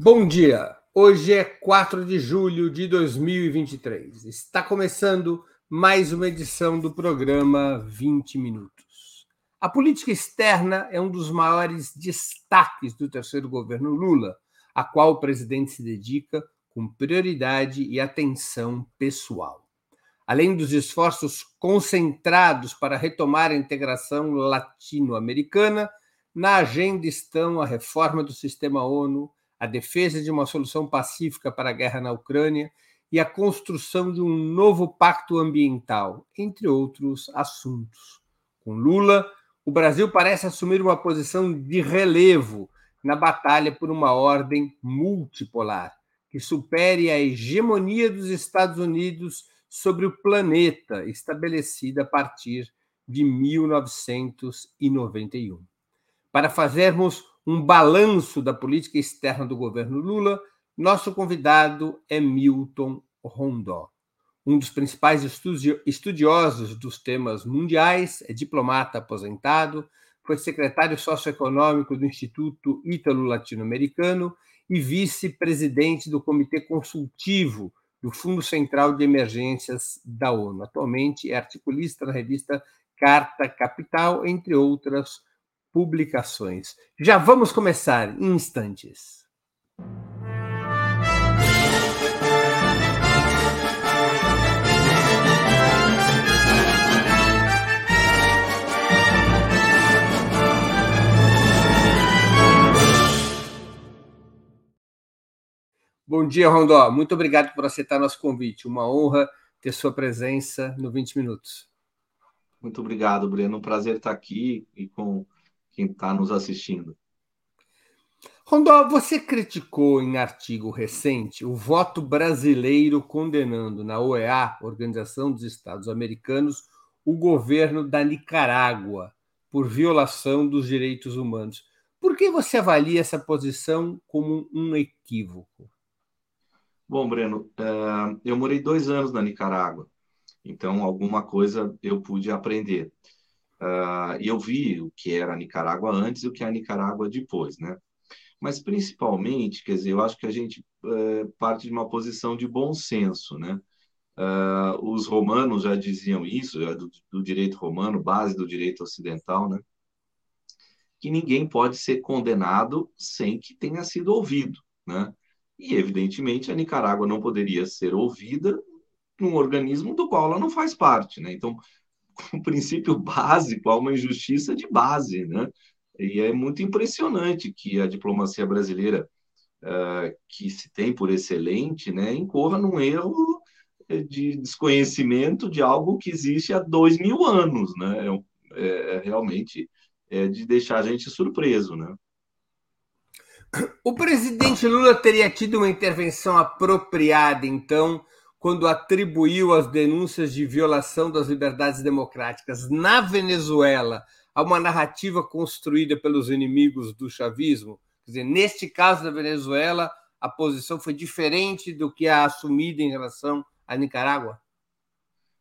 Bom dia. Hoje é 4 de julho de 2023. Está começando mais uma edição do programa 20 Minutos. A política externa é um dos maiores destaques do terceiro governo Lula, a qual o presidente se dedica com prioridade e atenção pessoal. Além dos esforços concentrados para retomar a integração latino-americana, na agenda estão a reforma do sistema ONU, a defesa de uma solução pacífica para a guerra na Ucrânia e a construção de um novo pacto ambiental, entre outros assuntos. Com Lula, o Brasil parece assumir uma posição de relevo na batalha por uma ordem multipolar que supere a hegemonia dos Estados Unidos sobre o planeta, estabelecida a partir de 1991. Para fazermos um balanço da política externa do governo Lula, nosso convidado é Milton Rondó. Um dos principais estudiosos dos temas mundiais, é diplomata aposentado, foi secretário socioeconômico do Instituto Ítalo-Latino-Americano e vice-presidente do Comitê Consultivo do Fundo Central de Emergências da ONU. Atualmente é articulista na revista Carta Capital, entre outras publicações. Já vamos começar em instantes. Bom dia, Rondó. Muito obrigado por aceitar nosso convite. Uma honra ter sua presença no 20 Minutos. Muito obrigado, Breno. Um prazer estar aqui e com quem está nos assistindo. Rondó, você criticou em artigo recente o voto brasileiro condenando na OEA, Organização dos Estados Americanos, o governo da Nicarágua por violação dos direitos humanos. Por que você avalia essa posição como um equívoco? Bom, Breno, eh, eu morei dois anos na Nicarágua, então alguma coisa eu pude aprender. Uh, e eu vi o que era a Nicarágua antes e o que é a Nicarágua depois, né? Mas principalmente, quer dizer, eu acho que a gente uh, parte de uma posição de bom senso, né? Uh, os romanos já diziam isso, já do, do, direito romano, base do direito ocidental, né? Que ninguém pode ser condenado sem que tenha sido ouvido, né? E, evidentemente, a Nicarágua não poderia ser ouvida num organismo do qual ela não faz parte, né? Então, um princípio básico, há uma injustiça de base, né? E é muito impressionante que a diplomacia brasileira, uh, que se tem por excelente, né, incorra num erro de desconhecimento de algo que existe há dois mil anos, né? É, é, é realmente é de deixar a gente surpreso, né? O presidente Lula teria tido uma intervenção apropriada, então, quando atribuiu as denúncias de violação das liberdades democráticas na Venezuela a uma narrativa construída pelos inimigos do chavismo. Quer dizer, neste caso da Venezuela, a posição foi diferente do que a assumida em relação à Nicarágua?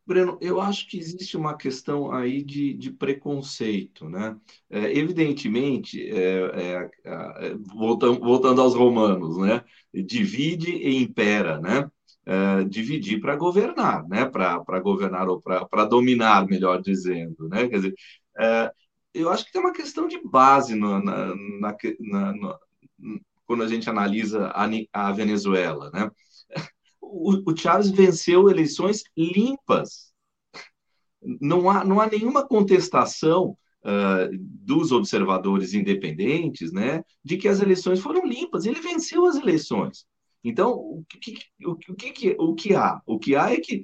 Breno, eu acho que existe uma questão aí de, de preconceito, né? É, evidentemente, é, é, é voltando, voltando aos romanos, né? Divide e impera, né? Uh, dividir para governar, né? para governar ou para dominar, melhor dizendo. Né? Quer dizer, uh, eu acho que tem uma questão de base no, na, na, na, no, quando a gente analisa a, a Venezuela. Né? O, o Chávez venceu eleições limpas. Não há, não há nenhuma contestação Uh, dos observadores independentes, né, de que as eleições foram limpas. Ele venceu as eleições. Então, o que, o, que, o que há? O que há é que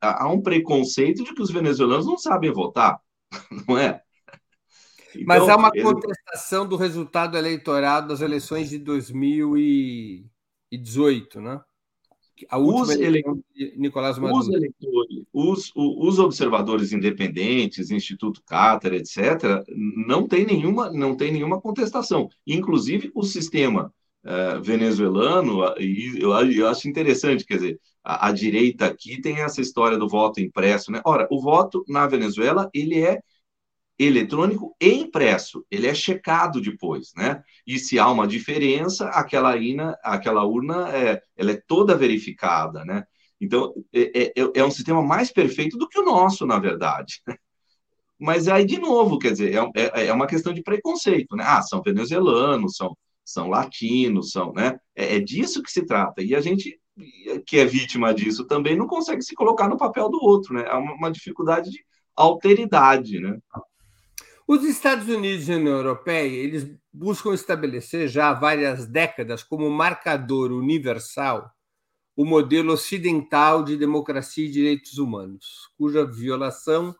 há um preconceito de que os venezuelanos não sabem votar, não é? Então, Mas há uma contestação do resultado eleitoral das eleições de 2018, né? A última os de Nicolás Maduro. Os, eleitores, os, os observadores independentes, Instituto Cátar, etc., não tem nenhuma, não tem nenhuma contestação. Inclusive, o sistema uh, venezuelano, e eu, eu, acho interessante, quer dizer, a, a, direita aqui tem essa história do voto impresso, né? Ora, o voto na Venezuela, ele é eletrônico e impresso. Ele é checado depois, né? E se há uma diferença, aquela urna, aquela urna é, ela é toda verificada, né? Então, é, é, é, um sistema mais perfeito do que o nosso, na verdade. Mas aí, de novo, quer dizer, é, é, é uma questão de preconceito, né? Ah, são venezuelanos, são, são latinos, são, né? É, é disso que se trata. E a gente, que é vítima disso também, não consegue se colocar no papel do outro, né? É uma, uma dificuldade de alteridade, né? Os Estados Unidos e a União Europeia, eles buscam estabelecer já há várias décadas como marcador universal o modelo ocidental de democracia e direitos humanos, cuja violação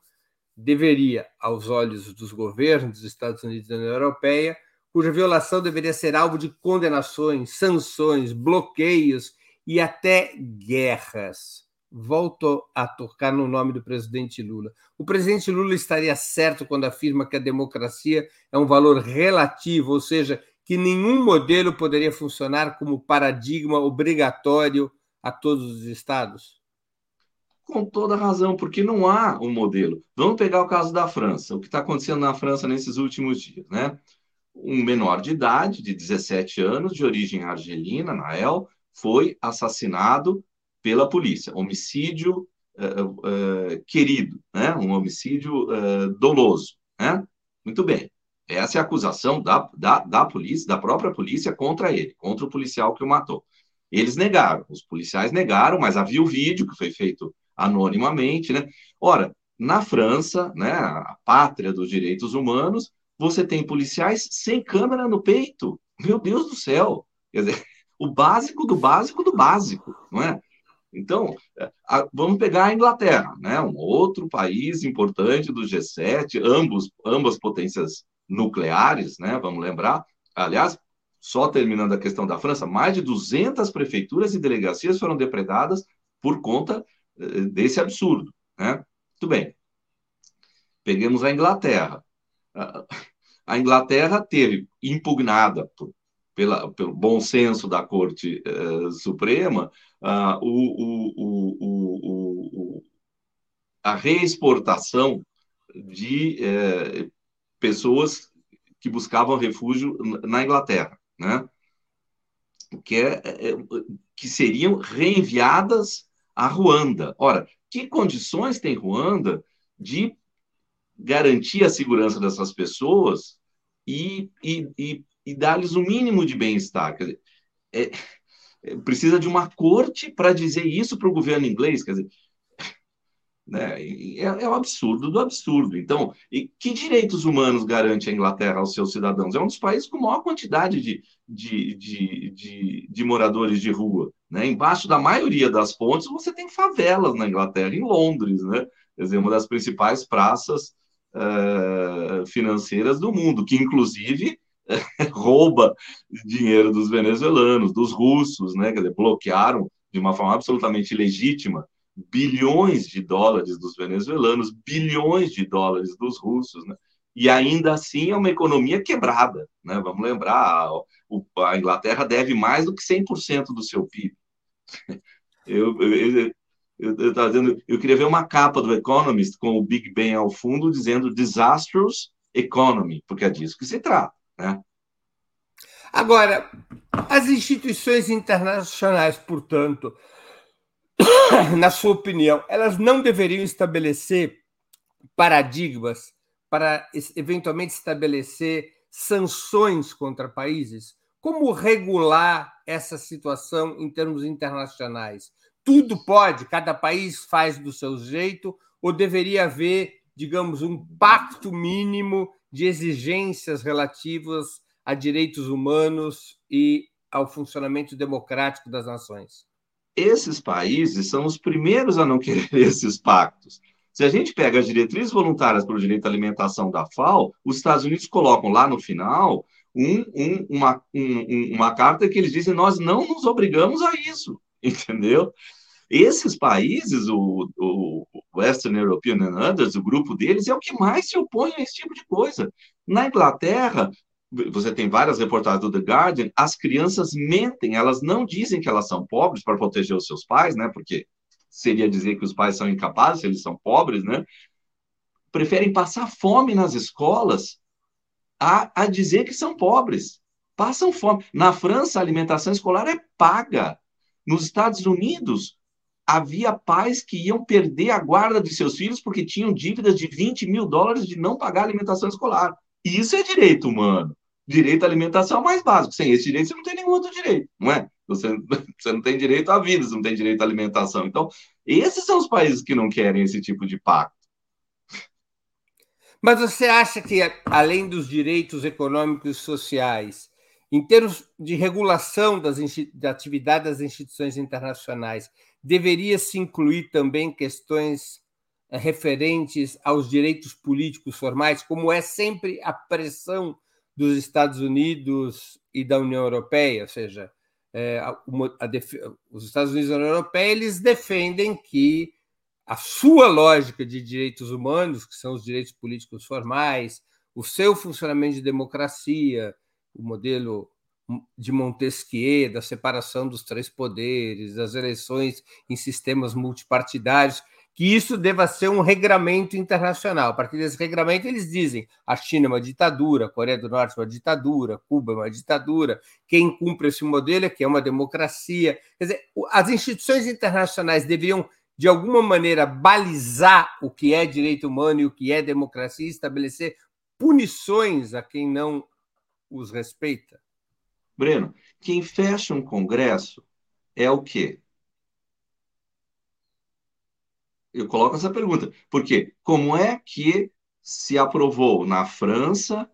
deveria, aos olhos dos governos dos Estados Unidos e da União Europeia, cuja violação deveria ser alvo de condenações, sanções, bloqueios e até guerras. Volto a tocar no nome do presidente Lula. O presidente Lula estaria certo quando afirma que a democracia é um valor relativo, ou seja, que nenhum modelo poderia funcionar como paradigma obrigatório a todos os estados? Com toda razão, porque não há um modelo. Vamos pegar o caso da França, o que está acontecendo na França nesses últimos dias, né? Um menor de idade, de 17 anos, de origem argelina, Nael, foi assassinado pela polícia. Homicídio uh, uh, querido, né? Um homicídio uh, doloso, né? Muito bem. Essa é a acusação da, da, da polícia, da própria polícia contra ele, contra o policial que o matou. Eles negaram, os policiais negaram, mas havia o vídeo que foi feito anonimamente, né? Ora, na França, né, a pátria dos direitos humanos, você tem policiais sem câmera no peito. Meu Deus do céu! Quer dizer, o básico do básico do básico, não é? Então, é, a, vamos pegar a Inglaterra, né? um outro país importante do G7, ambos, ambas potências nucleares, né? vamos lembrar. Aliás, só terminando a questão da França, mais de 200 prefeituras e delegacias foram depredadas por conta eh, desse absurdo. Né? Muito bem. Peguemos a Inglaterra. A Inglaterra teve impugnada por, pela, pelo bom senso da Corte uh, Suprema uh, o, o, o, a reexportação de uh, pessoas que buscavam refúgio na Inglaterra né? que, é, é, que seriam reenviadas a Ruanda. Ora, que condições tem Ruanda de garantir a segurança dessas pessoas e, e, e, e dar-lhes o um mínimo de bem-estar? É, é, precisa de uma corte para dizer isso para o governo inglês. Quer dizer, né? É, é um absurdo do absurdo. Então, e que direitos humanos garante a Inglaterra aos seus cidadãos? É um dos países com maior quantidade de, de, de, de, de moradores de rua. Né? Embaixo da maioria das pontes, você tem favelas na Inglaterra, em Londres, né? Quer dizer, uma das principais praças uh, financeiras do mundo, que inclusive rouba dinheiro dos venezuelanos, dos russos, né? Quer dizer, bloquearam de uma forma absolutamente legítima bilhões de dólares dos venezuelanos, bilhões de dólares dos russos, né? e ainda assim é uma economia quebrada. Né? Vamos lembrar, a, Inglaterra deve mais do que 100% do seu PIB. Eu, eu, eu, eu, dizendo, eu queria ver uma capa do Economist com o Big Ben ao fundo dizendo disastrous economy, porque é disso que se trata. Né? Agora, as instituições internacionais, portanto, na sua opinião, elas não deveriam estabelecer paradigmas para eventualmente estabelecer sanções contra países? Como regular essa situação em termos internacionais? Tudo pode, cada país faz do seu jeito, ou deveria haver, digamos, um pacto mínimo de exigências relativas a direitos humanos e ao funcionamento democrático das nações? esses países são os primeiros a não querer esses pactos. Se a gente pega as diretrizes voluntárias para o direito à alimentação da FAO, os Estados Unidos colocam lá no final um, um, uma, um, uma carta que eles dizem nós não nos obrigamos a isso, entendeu? Esses países, o, o Western European and Others, o grupo deles, é o que mais se opõe a esse tipo de coisa. Na Inglaterra, você tem várias reportagens do The Guardian, as crianças mentem, elas não dizem que elas são pobres para proteger os seus pais, né? Porque seria dizer que os pais são incapazes eles são pobres, né? preferem passar fome nas escolas a, a dizer que são pobres. Passam fome. Na França, a alimentação escolar é paga. Nos Estados Unidos, havia pais que iam perder a guarda de seus filhos porque tinham dívidas de 20 mil dólares de não pagar alimentação escolar. E isso é direito humano. Direito à alimentação é mais básico. Sem esse direito, você não tem nenhum outro direito, não é? Você, você não tem direito à vida, você não tem direito à alimentação. Então, esses são os países que não querem esse tipo de pacto. Mas você acha que, além dos direitos econômicos e sociais, em termos de regulação das, da atividade das instituições internacionais, deveria se incluir também questões eh, referentes aos direitos políticos formais, como é sempre a pressão dos Estados Unidos e da União Europeia, ou seja, a, os Estados Unidos e a União Europeia eles defendem que a sua lógica de direitos humanos, que são os direitos políticos formais, o seu funcionamento de democracia, o modelo de Montesquieu, da separação dos três poderes, das eleições em sistemas multipartidários, que isso deva ser um regramento internacional. A partir desse regramento, eles dizem a China é uma ditadura, a Coreia do Norte é uma ditadura, Cuba é uma ditadura, quem cumpre esse modelo é que é uma democracia. Quer dizer, as instituições internacionais deveriam, de alguma maneira, balizar o que é direito humano e o que é democracia e estabelecer punições a quem não os respeita. Breno, quem fecha um congresso é o quê? Eu coloco essa pergunta, porque como é que se aprovou na França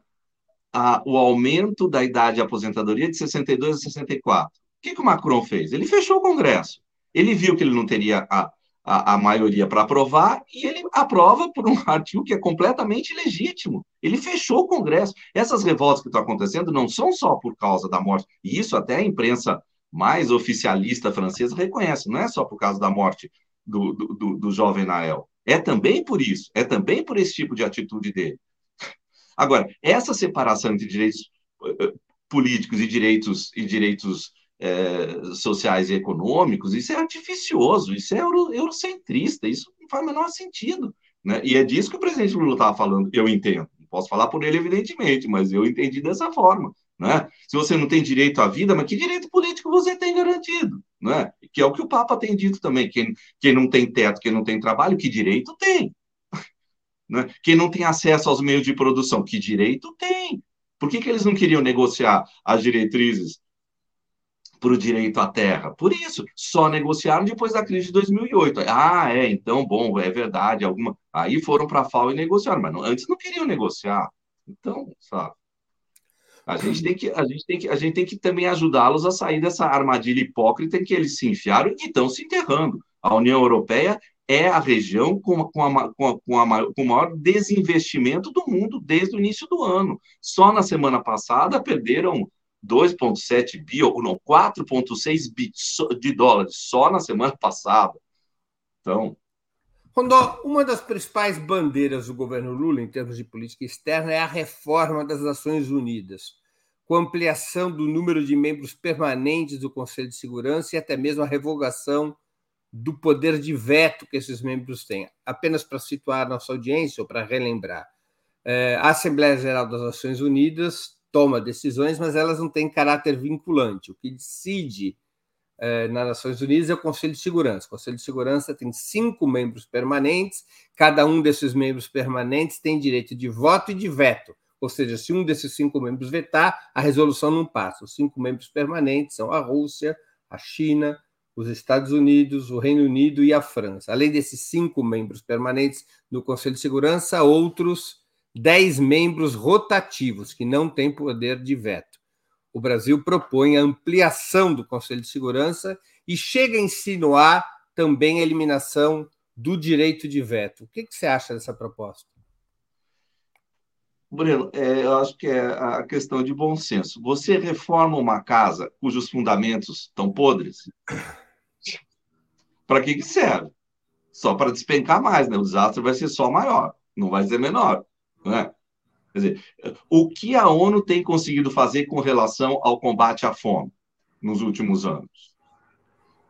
a, o aumento da idade de aposentadoria de 62 a 64? O que, que o Macron fez? Ele fechou o Congresso. Ele viu que ele não teria a, a, a maioria para aprovar e ele aprova por um artigo que é completamente legítimo. Ele fechou o Congresso. Essas revoltas que estão acontecendo não são só por causa da morte, e isso até a imprensa mais oficialista francesa reconhece, não é só por causa da morte do, do, do jovem Nael. É também por isso, é também por esse tipo de atitude dele. Agora, essa separação entre direitos uh, políticos e direitos e direitos uh, sociais e econômicos, isso é artificioso, isso é euro, eurocentrista, isso não faz o menor sentido. Né? E é disso que o presidente Lula estava falando, eu entendo. Não posso falar por ele, evidentemente, mas eu entendi dessa forma. Né? Se você não tem direito à vida, mas que direito político você tem garantido? Né? Que é o que o Papa tem dito também. Quem, quem não tem teto, quem não tem trabalho, que direito tem? Né? Quem não tem acesso aos meios de produção, que direito tem? Por que, que eles não queriam negociar as diretrizes para o direito à terra? Por isso, só negociaram depois da crise de 2008. Ah, é, então, bom, é verdade. Alguma... Aí foram para a FAO e negociaram, mas não, antes não queriam negociar. Então, sabe? A gente tem que, a gente tem que, a gente tem que também ajudá-los a sair dessa armadilha hipócrita em que eles se enfiaram e estão se enterrando. A União Europeia é a região com, com, a, com, a, com, a, com o maior desinvestimento do mundo desde o início do ano. Só na semana passada perderam 2,7 bi, ou não, 4,6 bi de dólares só na semana passada. Então. Rondó, uma das principais bandeiras do governo Lula em termos de política externa é a reforma das Nações Unidas, com ampliação do número de membros permanentes do Conselho de Segurança e até mesmo a revogação do poder de veto que esses membros têm. Apenas para situar nossa audiência ou para relembrar, é, a Assembleia Geral das Nações Unidas toma decisões, mas elas não têm caráter vinculante. O que decide é, nas Nações Unidas é o Conselho de Segurança. O Conselho de Segurança tem cinco membros permanentes, cada um desses membros permanentes tem direito de voto e de veto. Ou seja, se um desses cinco membros vetar, a resolução não passa. Os cinco membros permanentes são a Rússia, a China, os Estados Unidos, o Reino Unido e a França. Além desses cinco membros permanentes no Conselho de Segurança, outros dez membros rotativos que não têm poder de veto. O Brasil propõe a ampliação do Conselho de Segurança e chega a insinuar também a eliminação do direito de veto. O que, que você acha dessa proposta? Breno, é, eu acho que é a questão de bom senso. Você reforma uma casa cujos fundamentos estão podres? Para que, que serve? Só para despencar mais, né? O desastre vai ser só maior, não vai ser menor. Né? Quer dizer, o que a ONU tem conseguido fazer com relação ao combate à fome nos últimos anos?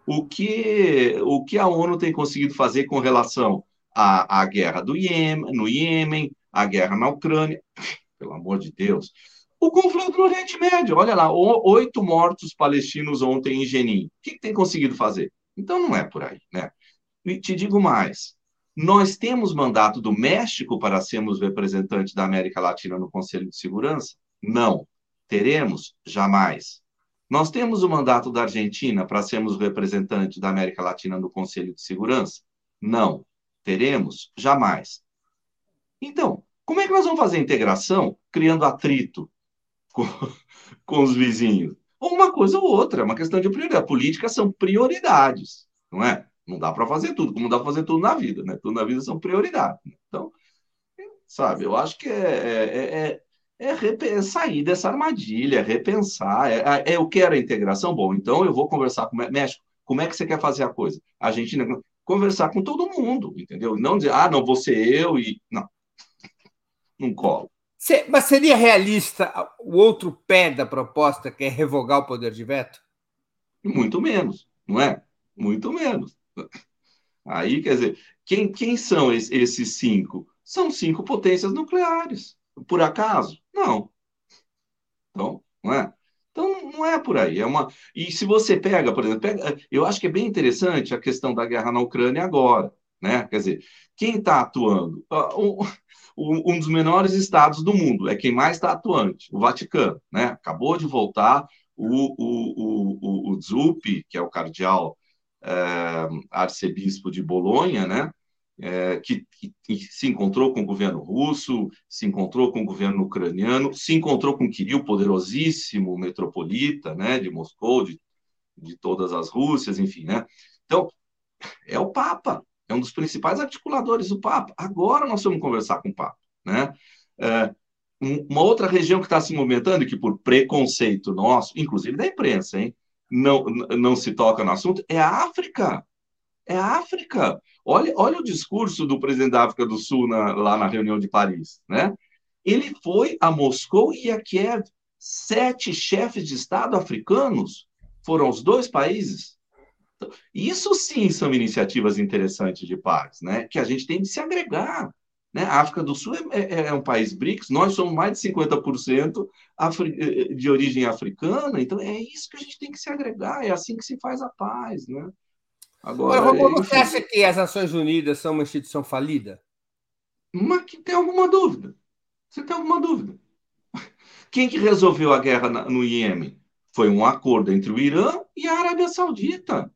O que, o que a ONU tem conseguido fazer com relação a, a guerra do Iêmen, no Iêmen, a guerra na Ucrânia, pelo amor de Deus. O conflito no Oriente Médio, olha lá, oito mortos palestinos ontem em Jenin. O que, que tem conseguido fazer? Então não é por aí, né? E te digo mais, nós temos mandato do México para sermos representantes da América Latina no Conselho de Segurança? Não. Teremos? Jamais. Nós temos o mandato da Argentina para sermos representantes da América Latina no Conselho de Segurança? Não. Teremos? Jamais. Então, como é que nós vamos fazer a integração criando atrito com, com os vizinhos? Ou uma coisa ou outra, é uma questão de prioridade. Políticas são prioridades, não é? Não dá para fazer tudo, como dá para fazer tudo na vida, né? Tudo na vida são prioridades. Então, sabe, eu acho que é, é, é, é, é sair dessa armadilha, repensar. É, é, eu quero a integração, bom, então eu vou conversar com o México. Como é que você quer fazer a coisa? A Argentina, conversar com todo mundo, entendeu? Não dizer, ah, não, você eu e. Não. Não colo. Mas seria realista o outro pé da proposta, que é revogar o poder de veto? Muito menos, não é? Muito menos. Aí, quer dizer, quem, quem são esses cinco? São cinco potências nucleares. Por acaso? Não. Então, não é? Então, não é por aí. É uma... E se você pega, por exemplo, pega... eu acho que é bem interessante a questão da guerra na Ucrânia agora. Né? Quer dizer, quem está atuando? Um, um, dos menores estados do mundo, é quem mais está atuante, o Vaticano. Né? Acabou de voltar o, o, o, o Zuppi, que é o cardeal arcebispo de Bolonha, né? É, que, que, que, se encontrou com o governo russo, se encontrou com o governo ucraniano, se encontrou com Kirill, poderosíssimo metropolita né, de Moscou, de, de todas as Rússias, enfim. Né? Então, é o Papa, é um dos principais articuladores do Papa. Agora nós vamos conversar com o Papa. Né? É, uma outra região que está se movimentando, que por preconceito nosso, inclusive da imprensa, hein, não, não se toca no assunto, é a África. É a África. Olha, olha o discurso do presidente da África do Sul na, lá na reunião de Paris. Né? Ele foi a Moscou e a Kiev. Sete chefes de Estado africanos foram os dois países. Então, isso sim são iniciativas interessantes de paz, né? que a gente tem de se agregar. Né? A África do Sul é, é, é, um país BRICS, nós somos mais de 50% afri de origem africana, então é isso que a gente tem que se agregar, é assim que se faz a paz. Né? Agora, Agora você acha que as Nações Unidas são uma instituição falida? Mas que tem alguma dúvida. Você tem alguma dúvida? Quem que resolveu a guerra no Iêmen? Foi um acordo entre o Irã e a Arábia Saudita.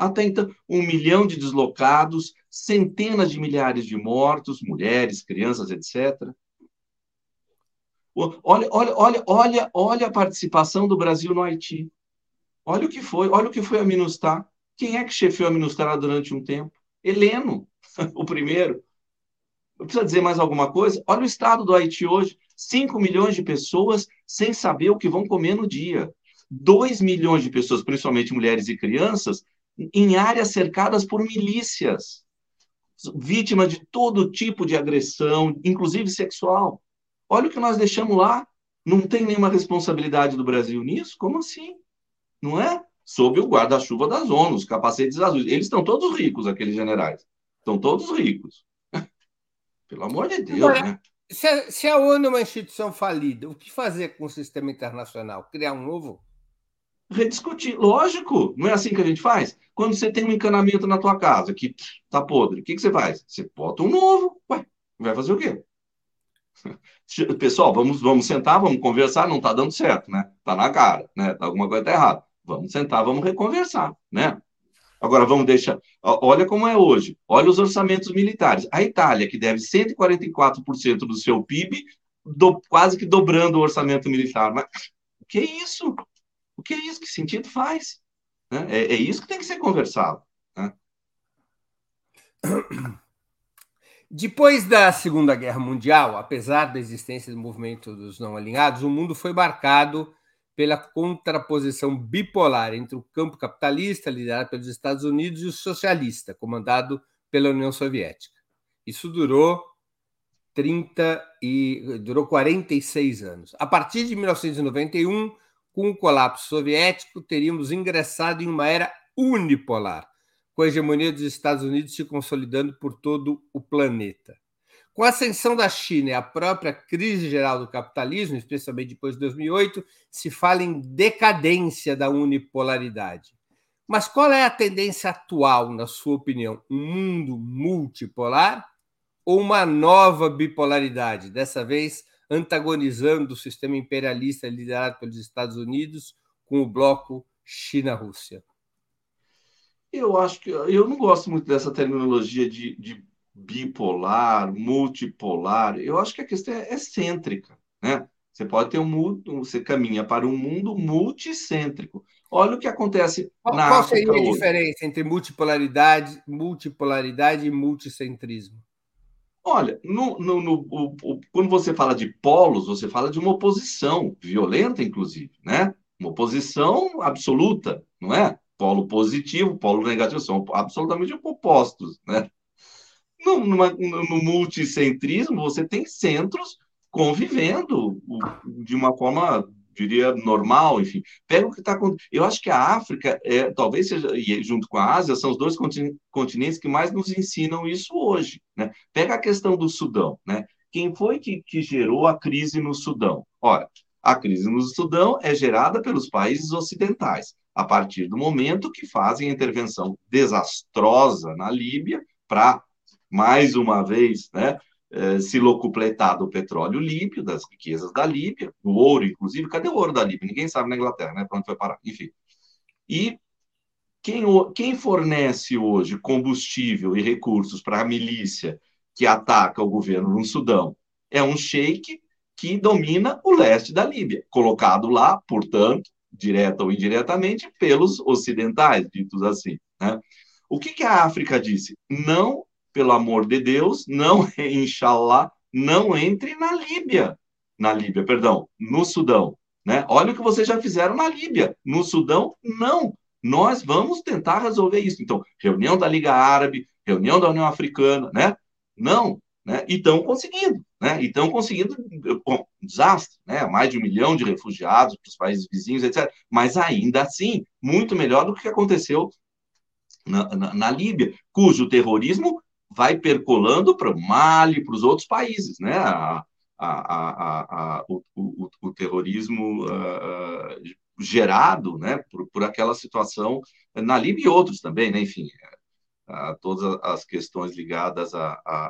Até então, um milhão de deslocados, centenas de milhares de mortos, mulheres, crianças, etc. Olha, olha, olha, olha, olha a participação do Brasil no Haiti. Olha o que foi, olha o que foi a Minustah. Quem é que chefiou a Minustah durante um tempo? Heleno, o primeiro. Precisa dizer mais alguma coisa? Olha o estado do Haiti hoje: 5 milhões de pessoas sem saber o que vão comer no dia. 2 milhões de pessoas, principalmente mulheres e crianças, em áreas cercadas por milícias, vítimas de todo tipo de agressão, inclusive sexual. Olha o que nós deixamos lá. Não tem nenhuma responsabilidade do Brasil nisso? Como assim? Não é? Sob o guarda-chuva das ONU, os capacetes azuis. Eles estão todos ricos, aqueles generais. Estão todos ricos. Pelo amor de Deus, Agora, né? Se a, se a ONU é uma instituição falida, o que fazer com o sistema internacional? Criar um novo? Rediscutir. Lógico, não é assim que a gente faz? Quando você tem um encanamento na tua casa que tá podre, o que, que você faz? Você bota um novo. Ué, vai fazer o quê? Pessoal, vamos, vamos sentar, vamos conversar, não está dando certo, né? Está na cara, né? Alguma coisa está errada. Vamos sentar, vamos reconversar, né? Agora vamos deixar. Olha como é hoje. Olha os orçamentos militares. A Itália, que deve 144% do seu PIB, do, quase que dobrando o orçamento militar. Mas que isso? O que é isso? Que sentido faz? Né? É, é, isso que tem que ser conversado. Né? Depois da Segunda Guerra Mundial, apesar da existência do movimento dos não alinhados, o mundo foi marcado pela contraposição bipolar entre o campo capitalista, liderado pelos Estados Unidos, e o socialista, comandado pela União Soviética. Isso durou 30 e durou 46 anos. A partir de 1991, com o colapso soviético, teríamos ingressado em uma era unipolar, com a hegemonia dos Estados Unidos se consolidando por todo o planeta. Com a ascensão da China e a própria crise geral do capitalismo, especialmente depois de 2008, se fala em decadência da unipolaridade. Mas qual é a tendência atual, na sua opinião? Um mundo multipolar ou uma nova bipolaridade, dessa vez antagonizando o sistema imperialista liderado pelos Estados Unidos com o bloco China-Rússia? Eu acho que eu não gosto muito dessa terminologia de, de bipolar, multipolar. Eu acho que a questão é excêntrica, né? Você pode ter um mundo, você caminha para um mundo multicêntrico. Olha o que acontece qual, na qual seria a hoje. diferença entre multipolaridade, multipolaridade e multicentrismo? Olha, no, no, no, o, quando você fala de polos, você fala de uma oposição violenta, inclusive, né? Uma oposição absoluta, não é? Polo positivo, polo negativo são absolutamente opostos, né? No, numa, no multicentrismo, você tem centros convivendo de uma forma, diria, normal, enfim. Pega o que está acontecendo. Eu acho que a África, é, talvez seja, e junto com a Ásia, são os dois continentes que mais nos ensinam isso hoje. Né? Pega a questão do Sudão. Né? Quem foi que, que gerou a crise no Sudão? Ora, a crise no Sudão é gerada pelos países ocidentais, a partir do momento que fazem a intervenção desastrosa na Líbia para mais uma vez, né, eh, se locupletar do petróleo líbio, das riquezas da Líbia, do ouro, inclusive. Cadê o ouro da Líbia? Ninguém sabe na Inglaterra, né? Para onde foi parar? Enfim. E quem, quem fornece hoje combustível e recursos para a milícia que ataca o governo no Sudão é um sheik que domina o leste da Líbia, colocado lá, portanto, direta ou indiretamente, pelos ocidentais, ditos assim. Né? O que, que a África disse? Não pelo amor de Deus, não, inshallah, não entre na Líbia. Na Líbia, perdão, no Sudão. Né? Olha o que vocês já fizeram na Líbia. No Sudão, não. Nós vamos tentar resolver isso. Então, reunião da Liga Árabe, reunião da União Africana, né? Não, né? E estão conseguindo, né? E estão conseguindo, bom, um desastre, né? Mais de um milhão de refugiados para os países vizinhos, etc. Mas ainda assim, muito melhor do que aconteceu na, na, na Líbia, cujo terrorismo vai percolando para o Mali, para os outros países, né? A, a, a, o, o, o, terrorismo uh, gerado, né, por, por aquela situação na Líbia e outros também, né? Enfim, uh, todas as questões ligadas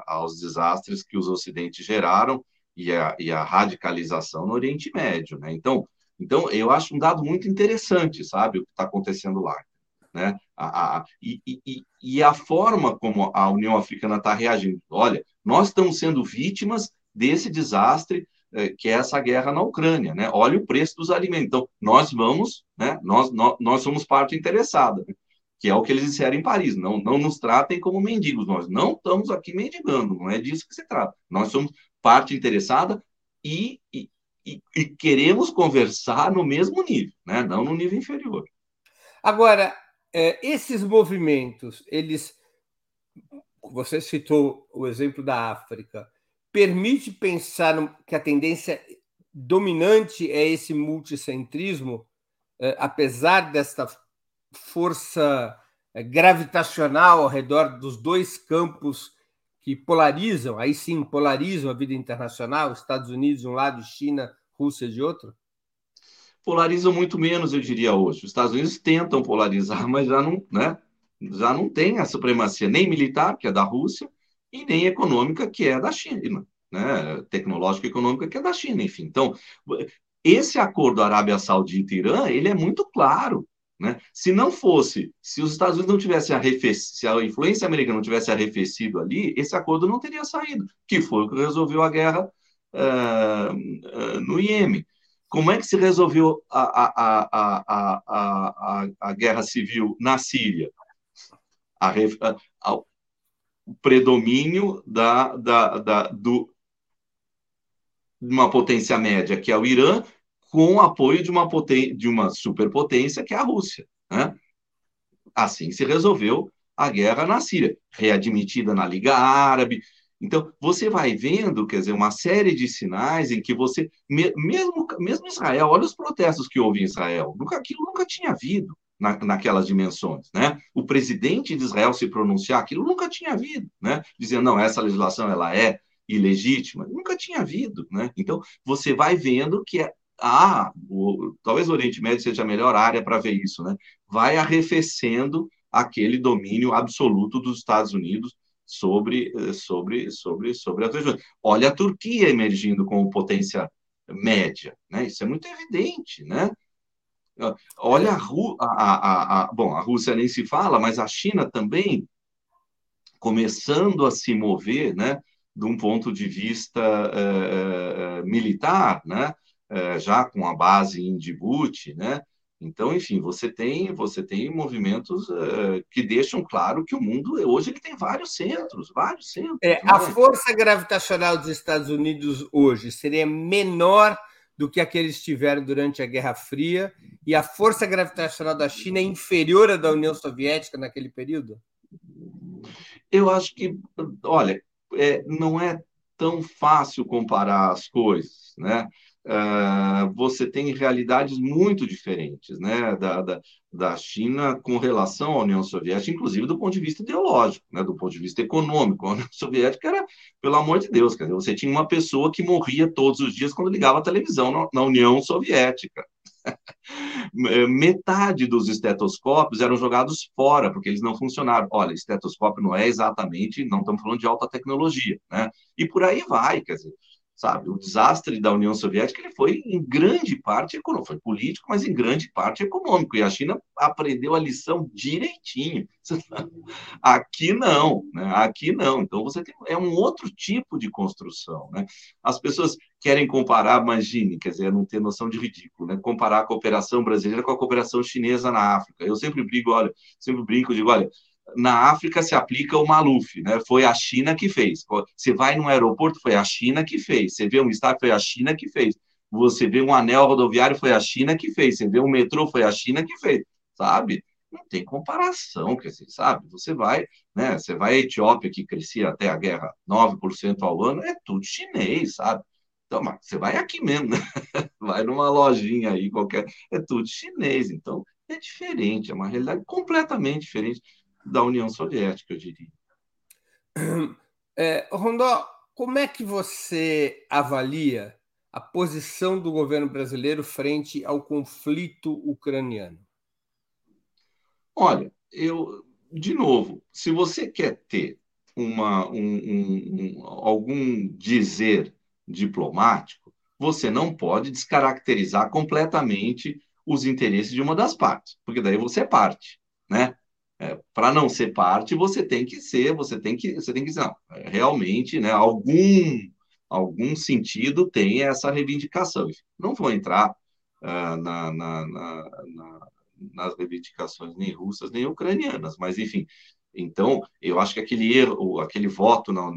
aos desastres que os ocidentes geraram e a, e a radicalização no Oriente Médio, né? Então, então eu acho um dado muito interessante, sabe, o que está acontecendo lá. Né? A, a, e, e, e a forma como a União Africana está reagindo. Olha, nós estamos sendo vítimas desse desastre eh, que é essa guerra na Ucrânia, né? Olha o preço dos alimentos. Então, nós vamos, né? Nós, nós, nós somos parte interessada, né? que é o que eles disseram em Paris. Não, não nos tratem como mendigos. Nós não estamos aqui mendigando, não é disso que se trata. Nós somos parte interessada e, e, e queremos conversar no mesmo nível, né? Não no nível inferior. Agora, é, esses movimentos, eles, você citou o exemplo da África, permite pensar que a tendência dominante é esse multicentrismo, é, apesar desta força é, gravitacional ao redor dos dois campos que polarizam, aí sim polarizam a vida internacional, Estados Unidos de um lado, China, Rússia de outro? Polarizam muito menos, eu diria, hoje. Os Estados Unidos tentam polarizar, mas já não, né, já não tem a supremacia nem militar, que é da Rússia, e nem econômica, que é da China, né, tecnológica e econômica, que é da China, enfim. Então, esse acordo Arábia Saudita-Irã, ele é muito claro, né? Se não fosse, se os Estados Unidos não tivessem arrefecido, se a influência americana não tivesse arrefecido ali, esse acordo não teria saído, que foi o que resolveu a guerra uh, uh, no Iêmen. Como é que se resolveu a, a, a, a, a, guerra civil na Síria? A, a, o predomínio da, da, da, do, de uma potência média, que é o Irã, com o apoio de uma, poten de uma superpotência, que é a Rússia. Né? Assim se resolveu a guerra na Síria, readmitida na Liga Árabe, então, você vai vendo, quer dizer, uma série de sinais em que você, mesmo, mesmo Israel, olha os protestos que houve em Israel, nunca, aquilo nunca tinha havido. na, naquelas dimensões, né? O presidente de Israel se pronunciar, aquilo nunca tinha havido, né? Dizendo, não, essa legislação ela é ilegítima, nunca tinha havido, né? Então, você vai vendo que é, ah, o, talvez o Oriente Médio seja a melhor área para ver isso, né? Vai arrefecendo aquele domínio absoluto dos Estados Unidos sobre sobre sobre sobre as regiões. Olha a Turquia emergindo como potência média, né? Isso é muito evidente, né? Olha a, Rú a, a, a, bom, a Rússia nem se fala, mas a China também começando a se mover, né, de um ponto de vista uh, uh, militar, né, uh, já com a base em Djibouti, né, então, enfim, você tem você tem movimentos que deixam claro que o mundo hoje ele tem vários centros, vários centros. É, a força gravitacional dos Estados Unidos hoje seria menor do que aqueles tiveram durante a Guerra Fria e a força gravitacional da China é inferior à da União Soviética naquele período? Eu acho que, olha, é, não é tão fácil comparar as coisas, né? Uh, você tem realidades muito diferentes né, da, da, da, China com relação à União Soviética, inclusive do ponto de vista ideológico, né, do ponto de vista econômico. A União Soviética era, pelo amor de Deus, quer dizer, você tinha uma pessoa que morria todos os dias quando ligava a televisão na, na União Soviética. Metade dos estetoscópios eram jogados fora, porque eles não funcionaram. Olha, estetoscópio não é exatamente, não estamos falando de alta tecnologia, né? E por aí vai, quer dizer sabe? O desastre da União Soviética ele foi em grande parte econômico, foi político, mas em grande parte econômico. E a China aprendeu a lição direitinho. Aqui não, né? Aqui não. Então você tem, é um outro tipo de construção, né? As pessoas querem comparar, imagine, quer dizer, não ter noção de ridículo, né? Comparar a cooperação brasileira com a cooperação chinesa na África. Eu sempre brigo, olha, sempre brinco, digo, olha, na África se aplica o Maluf, né? Foi a China que fez. Você vai num aeroporto, foi a China que fez. Você vê um estádio, foi a China que fez. Você vê um anel rodoviário, foi a China que fez. Você vê um metrô, foi a China que fez. Sabe? Não tem comparação, quer dizer, sabe? Você vai, né? Você vai à Etiópia, que crescia até a guerra 9% ao ano, é tudo chinês, sabe? Então, mas você vai aqui mesmo, né? Vai numa lojinha aí qualquer, é tudo chinês. Então, é diferente, é uma realidade completamente diferente da União Soviética, eu diria. É, Rondó, como é que você avalia a posição do governo brasileiro frente ao conflito ucraniano? Olha, eu, de novo, se você quer ter uma, um, um, um, algum dizer diplomático, você não pode descaracterizar completamente os interesses de uma das partes, porque daí você é parte, né? É, para não ser parte, você tem que ser, você tem que, você tem que não, é, realmente, né, algum, algum sentido tem essa reivindicação. Não vou entrar uh, na, na, na, nas reivindicações nem russas nem ucranianas, mas enfim. Então, eu acho que aquele erro, aquele voto na,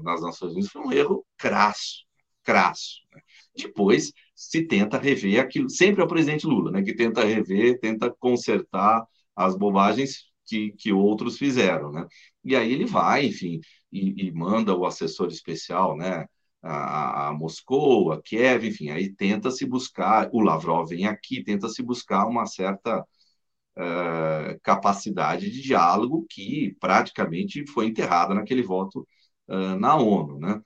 nas Nações Unidas foi um erro crasso, crasso. Né? Depois se tenta rever aquilo, sempre é o presidente Lula, né, que tenta rever, tenta consertar as bobagens que, que outros fizeram, né? E aí ele vai, enfim, e, e manda o assessor especial, né, a, Moscou, a Kiev, enfim, aí tenta se buscar, o Lavrov vem aqui, tenta se buscar uma certa uh, capacidade de diálogo que praticamente foi enterrada naquele voto uh, na ONU, né?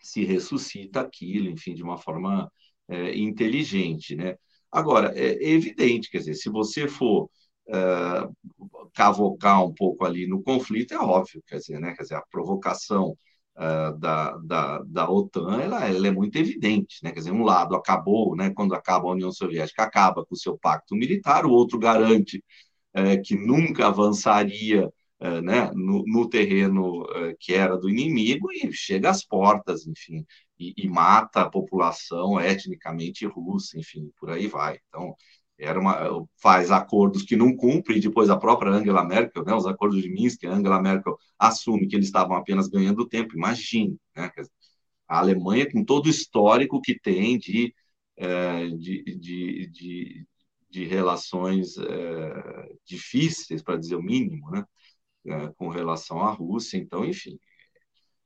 Se ressuscita aquilo, enfim, de uma forma é, inteligente, né? Agora, é evidente, quer dizer, se você for é, cavocar um pouco ali no conflito, é óbvio, quer dizer, né? Quer dizer, a provocação é, da, da, da OTAN, ela, ela é muito evidente, né? Quer dizer, um lado acabou, né? Quando acaba a União Soviética, acaba com o seu pacto militar, o outro garante é, que nunca avançaria é, né, no, no terreno é, que era do inimigo e chega às portas, enfim, e, e, mata a população etnicamente russa, enfim, por aí vai. Então, era uma, faz acordos que não cumpre, e depois a própria Angela Merkel, né, os acordos de Minsk, a Angela Merkel assume que eles estavam apenas ganhando tempo, imagine, né, a Alemanha com todo o histórico que tem de, de, de, de, de, relações difíceis, para dizer o mínimo, né, é, com relação à Rússia, então, enfim,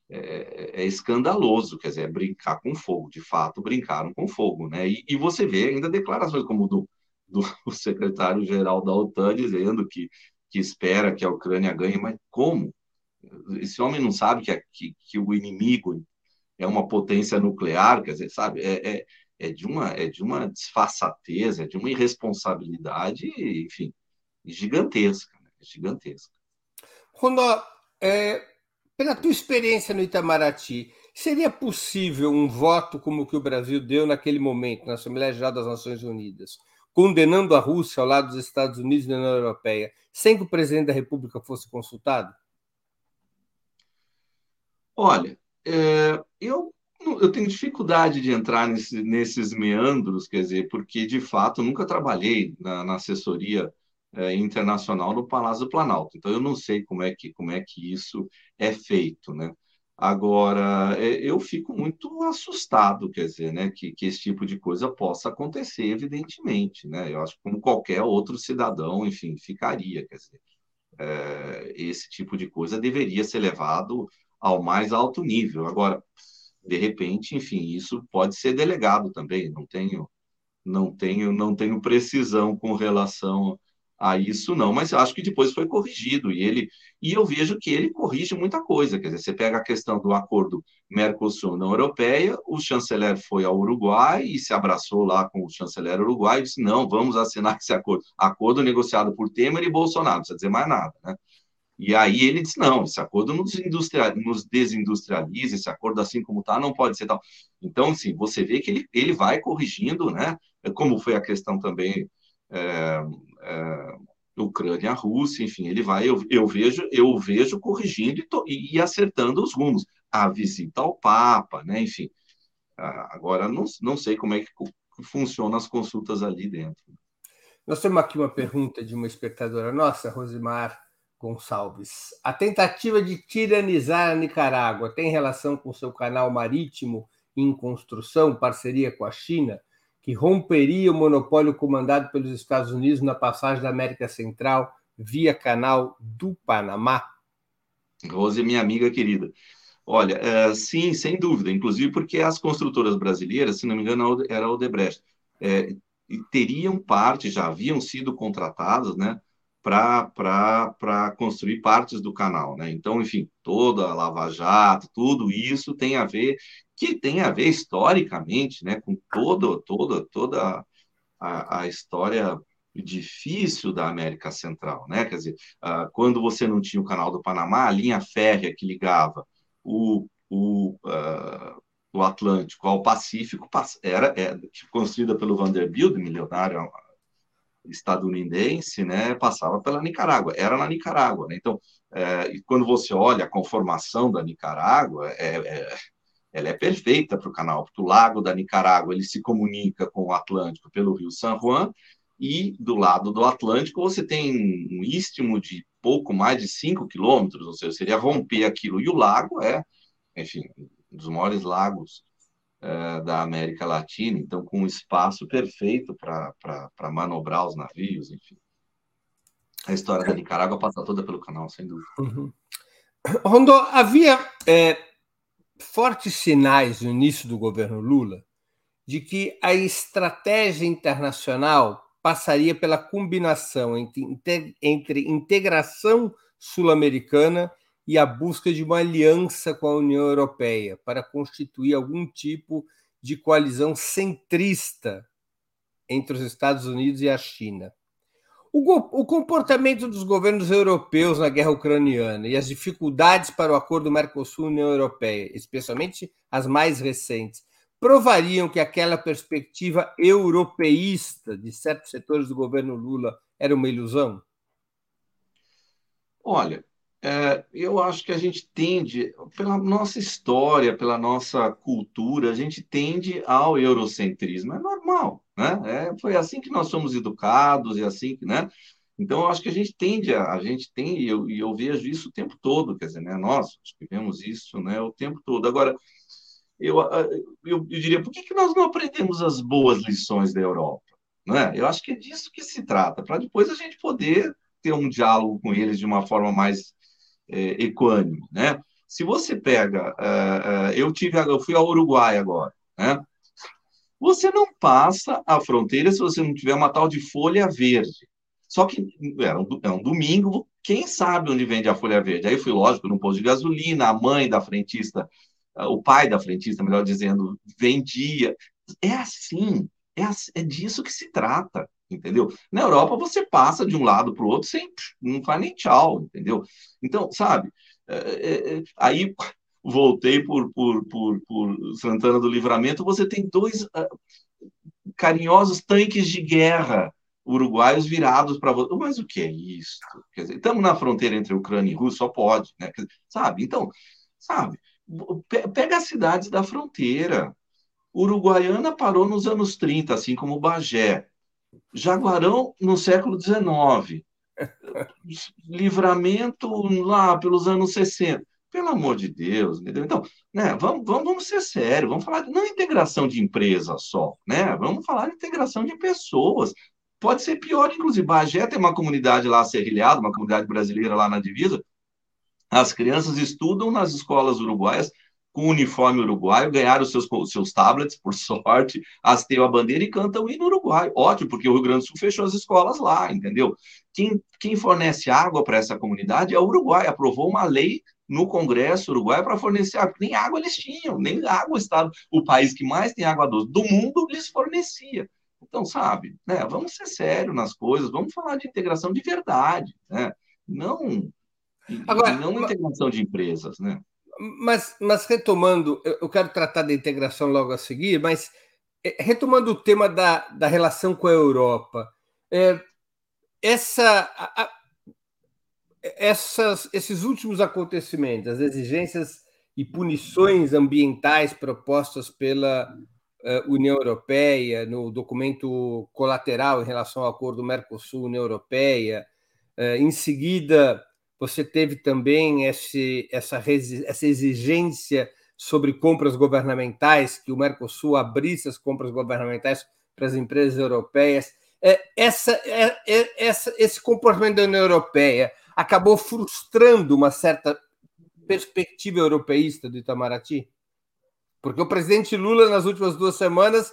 é, é, escandaloso, quer dizer, é brincar com fogo. De fato, brincaram com fogo, né? E, e, você vê ainda declarações como do do secretário-geral da OTAN dizendo que, que espera que a Ucrânia ganhe, mas como? Esse homem não sabe que, que, que o inimigo é uma potência nuclear, quer dizer, sabe? É, é, é, de, uma, é de uma desfaçatez, é de uma irresponsabilidade, enfim, gigantesca, né? gigantesca. Rondó, é, pela tua experiência no Itamaraty, seria possível um voto como o que o Brasil deu naquele momento na Assembleia Geral das Nações Unidas, condenando a Rússia ao lado dos Estados Unidos e da União Europeia, sem que o presidente da República fosse consultado? Olha, é, eu, eu tenho dificuldade de entrar nesse, nesses meandros, quer dizer, porque de fato nunca trabalhei na, na assessoria é, internacional no Palácio do Planalto, então eu não sei como é que, como é que isso é feito, né? Agora, é, eu fico muito assustado, quer dizer, né, que, que esse tipo de coisa possa acontecer, evidentemente, né? Eu acho que como qualquer outro cidadão, enfim, ficaria, quer dizer, é, esse tipo de coisa deveria ser levado ao mais alto nível. Agora, de repente, enfim, isso pode ser delegado também. Não tenho, não tenho, não tenho precisão com relação a isso não, mas eu acho que depois foi corrigido e ele e eu vejo que ele corrige muita coisa, quer dizer, você pega a questão do acordo Mercosul-União Europeia, o chanceler foi ao Uruguai e se abraçou lá com o chanceler uruguaio e disse, não, vamos assinar esse acordo, acordo negociado por Temer e Bolsonaro, não precisa dizer mais nada, né? E aí ele disse, não, esse acordo nos, nos desindustrializa, esse acordo assim como está não pode ser tal. Então, assim, você vê que ele, ele vai corrigindo, né? Como foi a questão também é, é, Ucrânia, Rússia, enfim, ele vai, eu, eu vejo, eu vejo corrigindo e, to, e, e, acertando os rumos. A visita ao Papa, né? Enfim, agora não, não sei como é que funcionam as consultas ali dentro. Nós temos aqui uma pergunta de uma espectadora nossa, Rosimar Gonçalves. A tentativa de tiranizar a Nicarágua tem relação com seu canal marítimo em construção, parceria com a China? Que romperia o monopólio comandado pelos Estados Unidos na passagem da América Central via canal do Panamá? Rose, minha amiga querida. Olha, é, sim, sem dúvida, inclusive porque as construtoras brasileiras, se não me engano, era a Odebrecht, é, teriam parte, já haviam sido contratadas, né, para construir partes do canal, né? Então, enfim, toda a Lava Jato, tudo isso tem a ver que tem a ver historicamente, né, com todo, toda, toda a, a história difícil da América Central, né? Quer dizer, uh, quando você não tinha o Canal do Panamá, a linha férrea que ligava o, o, uh, o Atlântico ao Pacífico era, é, construída pelo Vanderbilt, milionário estadunidense, né? Passava pela Nicarágua, era na Nicarágua, né? Então, é, e quando você olha a conformação da Nicarágua, é, é ela é perfeita para o canal, porque o lago da Nicarágua ele se comunica com o Atlântico pelo rio San Juan, e do lado do Atlântico você tem um istmo de pouco mais de 5 quilômetros, ou seja, seria romper aquilo. E o lago é, enfim, um dos maiores lagos é, da América Latina, então com um espaço perfeito para manobrar os navios, enfim. A história da Nicarágua passa toda pelo canal, sem dúvida. Uhum. Rondô, havia é, fortes sinais no início do governo Lula de que a estratégia internacional passaria pela combinação entre, entre integração sul-americana e a busca de uma aliança com a União Europeia para constituir algum tipo de coalizão centrista entre os Estados Unidos e a China. O, o, comportamento dos governos europeus na guerra ucraniana e as dificuldades para o acordo Mercosul-União Europeia, especialmente as mais recentes, provariam que aquela perspectiva europeísta de certos setores do governo Lula era uma ilusão? Olha, é, eu acho que a gente tende, pela nossa história, pela nossa cultura, a gente tende ao eurocentrismo. É normal, né? É, foi assim que nós somos educados e assim, né? Então, eu acho que a gente tende, a, a gente tem, e eu, eu, vejo isso o tempo todo, quer dizer, né? Nós vivemos isso né, o tempo todo. Agora, eu, eu, eu diria, por que, que nós não aprendemos as boas lições da Europa? Né? Eu acho que é disso que se trata, para depois a gente poder ter um diálogo com eles de uma forma mais é, equânime, né? Se você pega, uh, uh, eu tive, eu fui ao Uruguai agora, né? Você não passa a fronteira se você não tiver uma tal de folha verde. Só que era um, é um domingo, quem sabe onde vende a folha verde? Aí fui, lógico, no posto de gasolina, a mãe da frentista, o pai da frentista, melhor dizendo, vendia. É assim, é, é disso que se trata, entendeu? Na Europa você passa de um lado para o outro sem, não faz nem tchau, entendeu? Então, sabe, é, é, é aí voltei por, por, por, por Santana do Livramento, você tem dois uh, carinhosos tanques de guerra uruguaios virados para você. Mas o que é isso? Quer dizer, estamos na fronteira entre Ucrânia e Rússia, só pode, né? Dizer, sabe? Então, sabe, pega as cidades da fronteira. Uruguaiana parou nos anos 30, assim como Bagé. Jaguarão no século XIX. Livramento lá pelos anos 60. Pelo amor de Deus, entendeu? Então, né, vamos, vamos, vamos ser sérios, vamos falar não integração de empresa só, né? Vamos falar de integração de pessoas. Pode ser pior, inclusive. Bagé tem uma comunidade lá serrilhada, uma comunidade brasileira lá na divisa. As crianças estudam nas escolas uruguaias com uniforme uruguaio, ganharam seus, seus tablets, por sorte, hasteiam a bandeira e cantam o hino uruguaio. Ótimo, porque o Rio Grande do Sul fechou as escolas lá, entendeu? Quem, quem fornece água para essa comunidade é o Uruguai, aprovou uma lei no Congresso uruguaio para fornecer água. Nem água eles tinham, nem água o Estado, o país que mais tem água doce do mundo, lhes fornecia. Então, sabe, né, vamos ser sérios nas coisas, vamos falar de integração de verdade, né? Não, Agora, não integração de empresas, né? Mas, mas retomando, eu quero tratar da integração logo a seguir, mas é, retomando o tema da, da relação com a Europa, é, essa, a, essas, esses últimos acontecimentos, as exigências e punições ambientais propostas pela uh, União Europeia no documento colateral em relação ao acordo Mercosul-União Europeia, uh, em seguida você teve também esse, essa, essa exigência sobre compras governamentais, que o Mercosul abrisse as compras governamentais para as empresas europeias. É, essa, é, é, essa, esse comportamento da União Europeia acabou frustrando uma certa perspectiva europeísta do Itamaraty? Porque o presidente Lula, nas últimas duas semanas,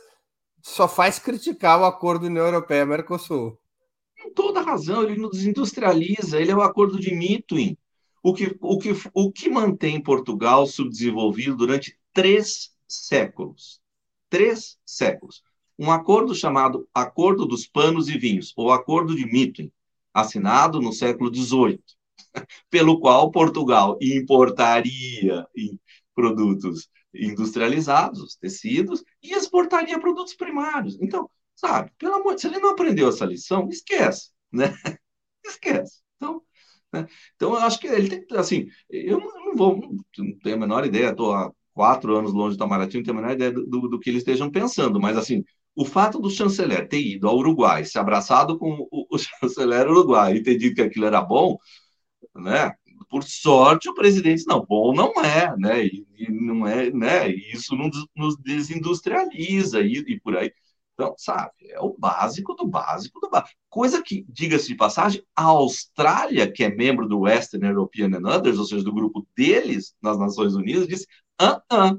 só faz criticar o acordo União Europeia-Mercosul tem toda razão, ele não desindustrializa, ele é o acordo de Mitwin, o que, o que, o que mantém Portugal subdesenvolvido durante três séculos. Três séculos. Um acordo chamado Acordo dos Panos e Vinhos, ou Acordo de Mitwin, assinado no século XVIII, pelo qual Portugal importaria produtos industrializados, tecidos, e exportaria produtos primários. Então, Sabe? Pelo amor de Deus, se ele não aprendeu essa lição, esquece, né? Esquece. Então, né? então eu acho que ele tem, assim, eu não vou, não tenho a menor ideia, estou há quatro anos longe do Itamaraty, não tenho a menor ideia do, do, do, que eles estejam pensando, mas assim, o fato do chanceler ter ido ao Uruguai, se abraçado com o, o chanceler uruguai e ter dito que aquilo era bom, né? Por sorte, o presidente não, bom não é, né? E, e não é, né? E isso não nos desindustrializa e, e por aí. Então, sabe, é o básico do básico do básico. Coisa que, diga-se de passagem, a Austrália, que é membro do Western European and Others, ou seja, do grupo deles nas Nações Unidas, disse: ah, ah,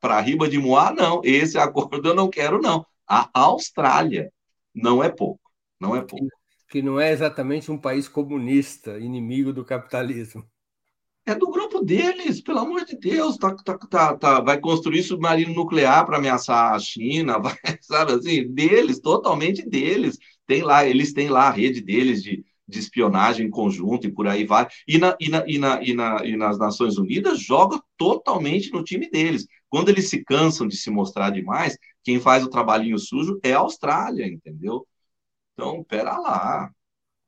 para riba de Moá, não, esse acordo eu não quero, não. A Austrália não é pouco, não é pouco. Que não é exatamente um país comunista, inimigo do capitalismo é do grupo deles, pelo amor de Deus, tá, tá, tá, tá vai construir submarino nuclear para ameaçar a China, vai, sabe assim, deles, totalmente deles. Tem lá, eles têm lá a rede deles de, de espionagem conjunto e por aí vai. E, na, e, na, e, na, e, na, e nas Nações Unidas joga totalmente no time deles. Quando eles se cansam de se mostrar demais, quem faz o trabalhinho sujo é a Austrália, entendeu? Então, pera lá,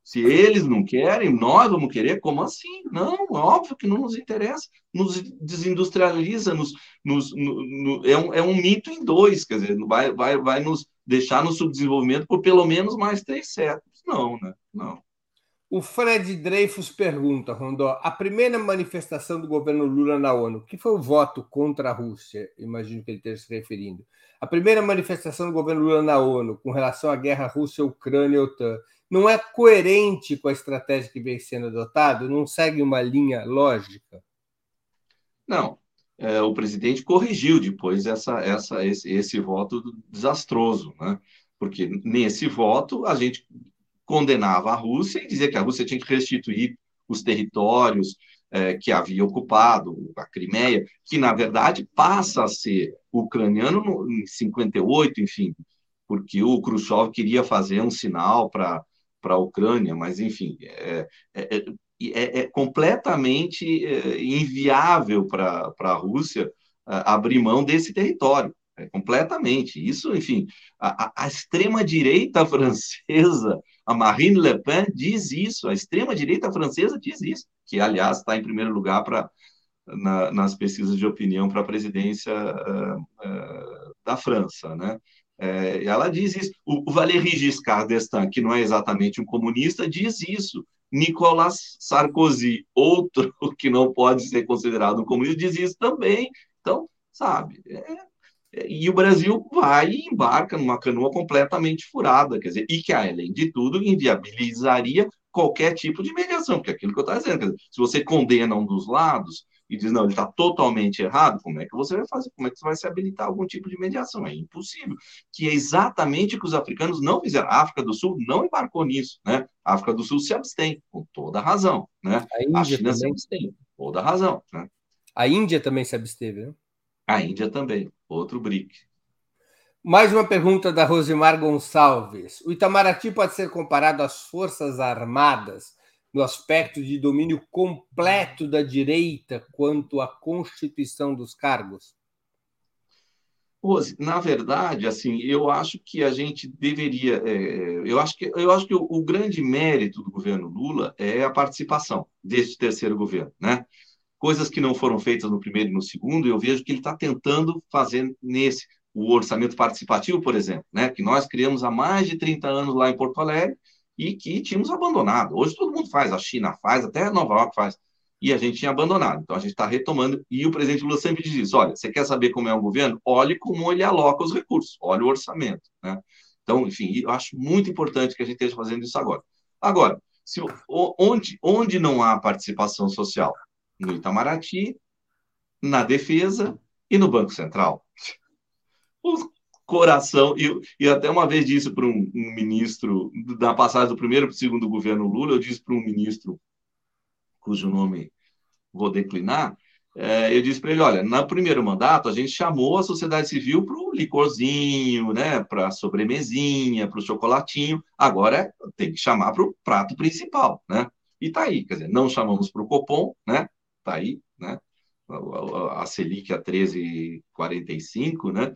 se eles não querem, nós vamos querer? Como assim? Não, é óbvio que não nos interessa. Nos desindustrializa, nos, nos, no, no, é, um, é um mito em dois, quer dizer, vai, vai, vai nos deixar no subdesenvolvimento por pelo menos mais três séculos. Não, né? Não. O Fred Dreyfus pergunta, Rondó, a primeira manifestação do governo Lula na ONU, que foi o voto contra a Rússia, imagino que ele esteja se referindo. A primeira manifestação do governo Lula na ONU com relação à guerra Rússia-Ucrânia-OTAN não é coerente com a estratégia que vem sendo adotada? Não segue uma linha lógica? Não. é, o presidente corrigiu depois essa, essa, esse, esse voto desastroso, né? porque nesse voto a gente condenava a Rússia e dizia que a Rússia tinha que restituir os territórios é, que havia ocupado, a Crimeia, que na verdade passa a ser ucraniano no, em 58, enfim, porque o Khrushchev queria fazer um sinal para a Ucrânia, mas enfim, é, é, é é, é completamente é, inviável para a Rússia abrir mão desse território. É, completamente. Isso, enfim, a, a extrema-direita francesa, a Marine Le Pen, diz isso. A extrema-direita francesa diz isso, que, aliás, está em primeiro lugar para na, nas pesquisas de opinião para a presidência uh, uh, da França, né? É, ela diz isso. O, o Valéry Giscard d'Estaing, que não é exatamente um comunista, diz isso. Nicolas Sarkozy, outro que não pode ser considerado um comunista, diz isso também. Então, sabe, é, e o Brasil vai e embarca numa canoa completamente furada, quer dizer, e que, além de tudo, inviabilizaria qualquer tipo de mediação, porque é aquilo que eu estava dizendo, dizer, se você condena um dos lados, e diz, não, ele está totalmente errado, como é que você vai fazer? Como é que você vai se habilitar algum tipo de mediação? É impossível. Que é exatamente o que os africanos não fizeram. A África do Sul não embarcou nisso, né? A África do Sul se abstém, com toda a razão, né? A, a China também. se abstém, com toda a razão, né? A Índia também se absteve, né? A Índia também, outro BRIC. Mais uma pergunta da Rosimar Gonçalves. O Itamaraty pode ser comparado às Forças Armadas no aspecto de domínio completo da direita quanto à constituição dos cargos? Rose, na verdade, assim, eu acho que a gente deveria, é, eu acho que eu acho que o, o, grande mérito do governo Lula é a participação deste terceiro governo, né? Coisas que não foram feitas no primeiro e no segundo, eu vejo que ele está tentando fazer nesse o orçamento participativo, por exemplo, né? Que nós criamos há mais de 30 anos lá em Porto Alegre e que tínhamos abandonado. Hoje todo mundo faz, a China faz, até Nova York faz. E a gente tinha abandonado. Então a gente está retomando. E o presidente Lula sempre diz isso: olha, você quer saber como é um governo? Olhe como ele aloca os recursos, olhe o orçamento. Né? Então, enfim, eu acho muito importante que a gente esteja fazendo isso agora. Agora, se, onde, onde não há participação social? No Itamaraty, na defesa e no Banco Central. Os coração. E, e até uma vez disse para um, um, ministro, da passagem do primeiro para o segundo governo Lula, eu disse para um ministro, cujo nome vou declinar, é, eu disse para ele: olha, no primeiro mandato a gente chamou a sociedade civil para o licorzinho, né, para a sobremesinha, para o chocolatinho, agora tem que chamar para o prato principal, né? E tá aí, quer dizer, não chamamos para o Copom, né? Tá aí, né? A, a Selic a 13,45, né?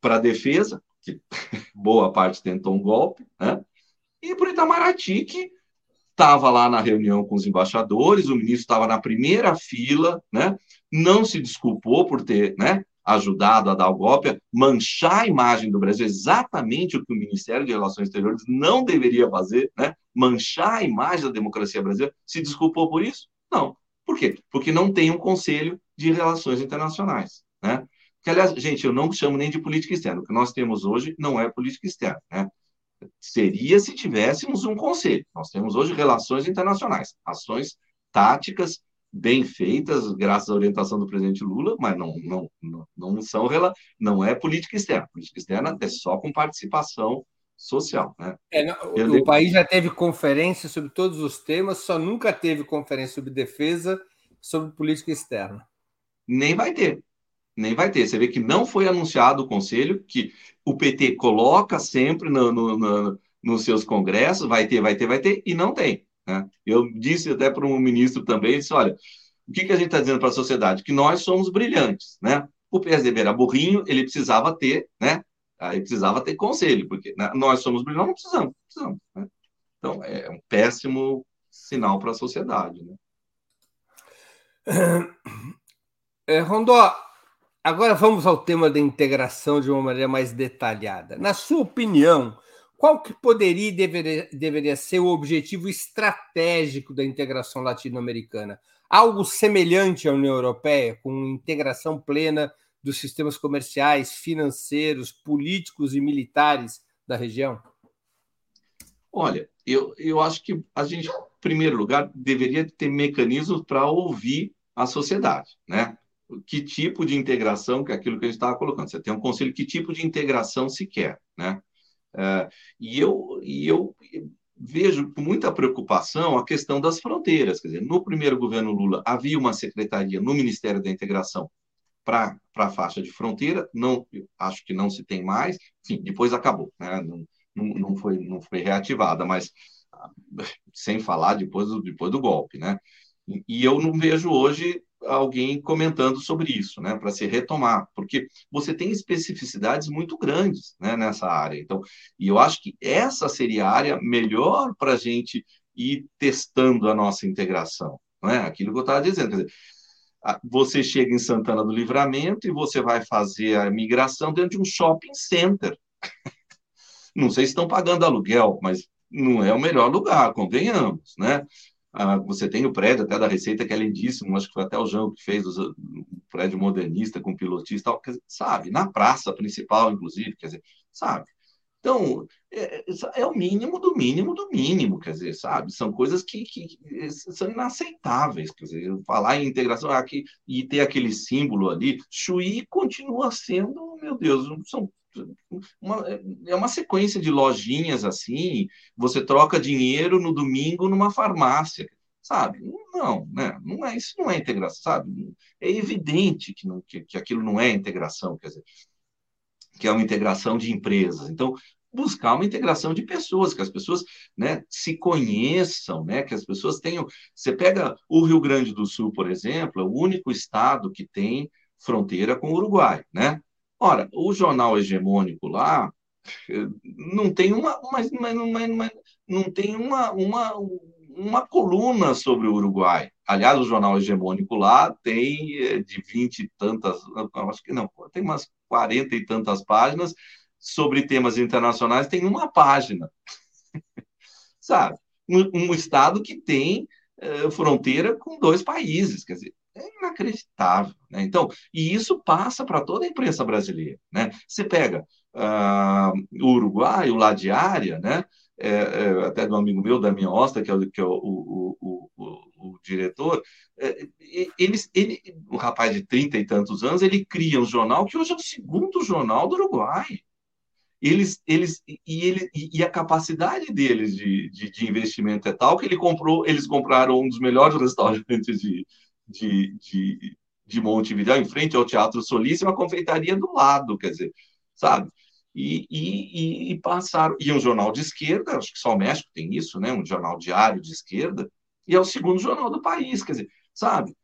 para a defesa, que boa parte tentou um golpe, né? e para o Itamaraty, que estava lá na reunião com os embaixadores, o ministro estava na primeira fila, né? não se desculpou por ter né, ajudado a dar o golpe, manchar a imagem do Brasil, exatamente o que o Ministério de Relações Exteriores não deveria fazer, né? manchar a imagem da democracia brasileira, se desculpou por isso? Não. Por quê? Porque não tem um Conselho de Relações Internacionais. Né? Que, aliás, gente, eu não chamo nem de política externa. O que nós temos hoje não é política externa. Né? Seria se tivéssemos um conselho. Nós temos hoje relações internacionais, ações táticas bem feitas, graças à orientação do presidente Lula, mas não, não, não, não são não é política externa. Política externa é só com participação social. Né? É, não, o, país já teve conferência sobre todos os temas, só nunca teve conferência sobre defesa, sobre política externa. Nem vai ter nem vai ter. Você vê que não foi anunciado o conselho, que o PT coloca sempre no, no, no, nos seus congressos, vai ter, vai ter, vai ter, e não tem. Né? Eu disse até para um ministro também, disse, olha, o que, que a gente está dizendo para a sociedade? Que nós somos brilhantes, né? O PSDB era burrinho, ele precisava ter, né? Aí precisava ter conselho, porque né? nós somos brilhantes, não precisamos, precisamos. Né? Então, é um péssimo sinal para a sociedade, né? É, Rondó, Agora vamos ao tema da integração de uma maneira mais detalhada. Na sua opinião, qual que poderia e deveria, deveria ser o objetivo estratégico da integração latino-americana? Algo semelhante à União Europeia, com integração plena dos sistemas comerciais, financeiros, políticos e militares da região? Olha, eu, eu acho que a gente, em primeiro lugar, deveria ter mecanismos para ouvir a sociedade, né? que tipo de integração, que é aquilo que a gente estava colocando. Você tem um conselho, que tipo de integração se quer, né? É, e, eu, e eu vejo com muita preocupação a questão das fronteiras. Quer dizer, no primeiro governo Lula havia uma secretaria no Ministério da Integração para a faixa de fronteira, não, acho que não se tem mais, enfim, depois acabou, né? não, não, foi, não foi reativada, mas sem falar depois do, depois do golpe, né? E, e eu não vejo hoje alguém comentando sobre isso, né, para se retomar, porque você tem especificidades muito grandes né, nessa área. Então, e eu acho que essa seria a área melhor para a gente ir testando a nossa integração, não é? Aquilo que eu estava dizendo, quer dizer, você chega em Santana do Livramento e você vai fazer a migração dentro de um shopping center. Não sei se estão pagando aluguel, mas não é o melhor lugar, convenhamos, né? Ah, você tem o prédio até da Receita, que é lindíssimo, acho que foi até o João que fez o prédio modernista com pilotista, sabe? Na praça principal, inclusive, quer dizer, sabe? Então, é, é, o mínimo do mínimo do mínimo, quer dizer, sabe? São coisas que, que, que são inaceitáveis, quer dizer, falar em integração aqui e ter aquele símbolo ali, Chuí continua sendo, meu Deus, são uma, é uma sequência de lojinhas assim, você troca dinheiro no domingo numa farmácia, sabe? Não, né? Não é isso, não é integração, sabe? É evidente que, não, que, que aquilo não é integração, quer dizer, que é uma integração de empresas. Então, buscar uma integração de pessoas, que as pessoas né, se conheçam, né, que as pessoas tenham. Você pega o Rio Grande do Sul, por exemplo, é o único estado que tem fronteira com o Uruguai, né? Ora, o jornal hegemônico lá eh, não tem uma, mas, mas, mas, não tem uma, uma, uma coluna sobre o Uruguai. Aliás, o jornal hegemônico lá tem eh, de vinte e tantas, acho que não, tem umas quarenta e tantas páginas sobre temas internacionais, tem uma página. Sabe? Um, um, estado que tem uh, fronteira com dois países, quer dizer, é inacreditável. Né? Então, e isso passa para toda a imprensa brasileira. Né? Você pega uh, o Uruguai, o área, né? É, é, até do amigo meu, da minha Osta, que é que é o, o, o, o diretor, é, ele, ele, o rapaz de trinta e tantos anos, ele cria um jornal que hoje é o segundo jornal do Uruguai. Eles, eles, e, ele, e a capacidade deles de, de, de investimento é tal que ele comprou, eles compraram um dos melhores restaurantes de, de, de, de Montevideo, em frente ao Teatro Solício, uma confeitaria do lado, quer dizer, sabe? E, e, e, passaram. E um jornal de esquerda, acho que só o México tem isso, né? Um jornal diário de esquerda, e é o segundo jornal do país, quer dizer, sabe?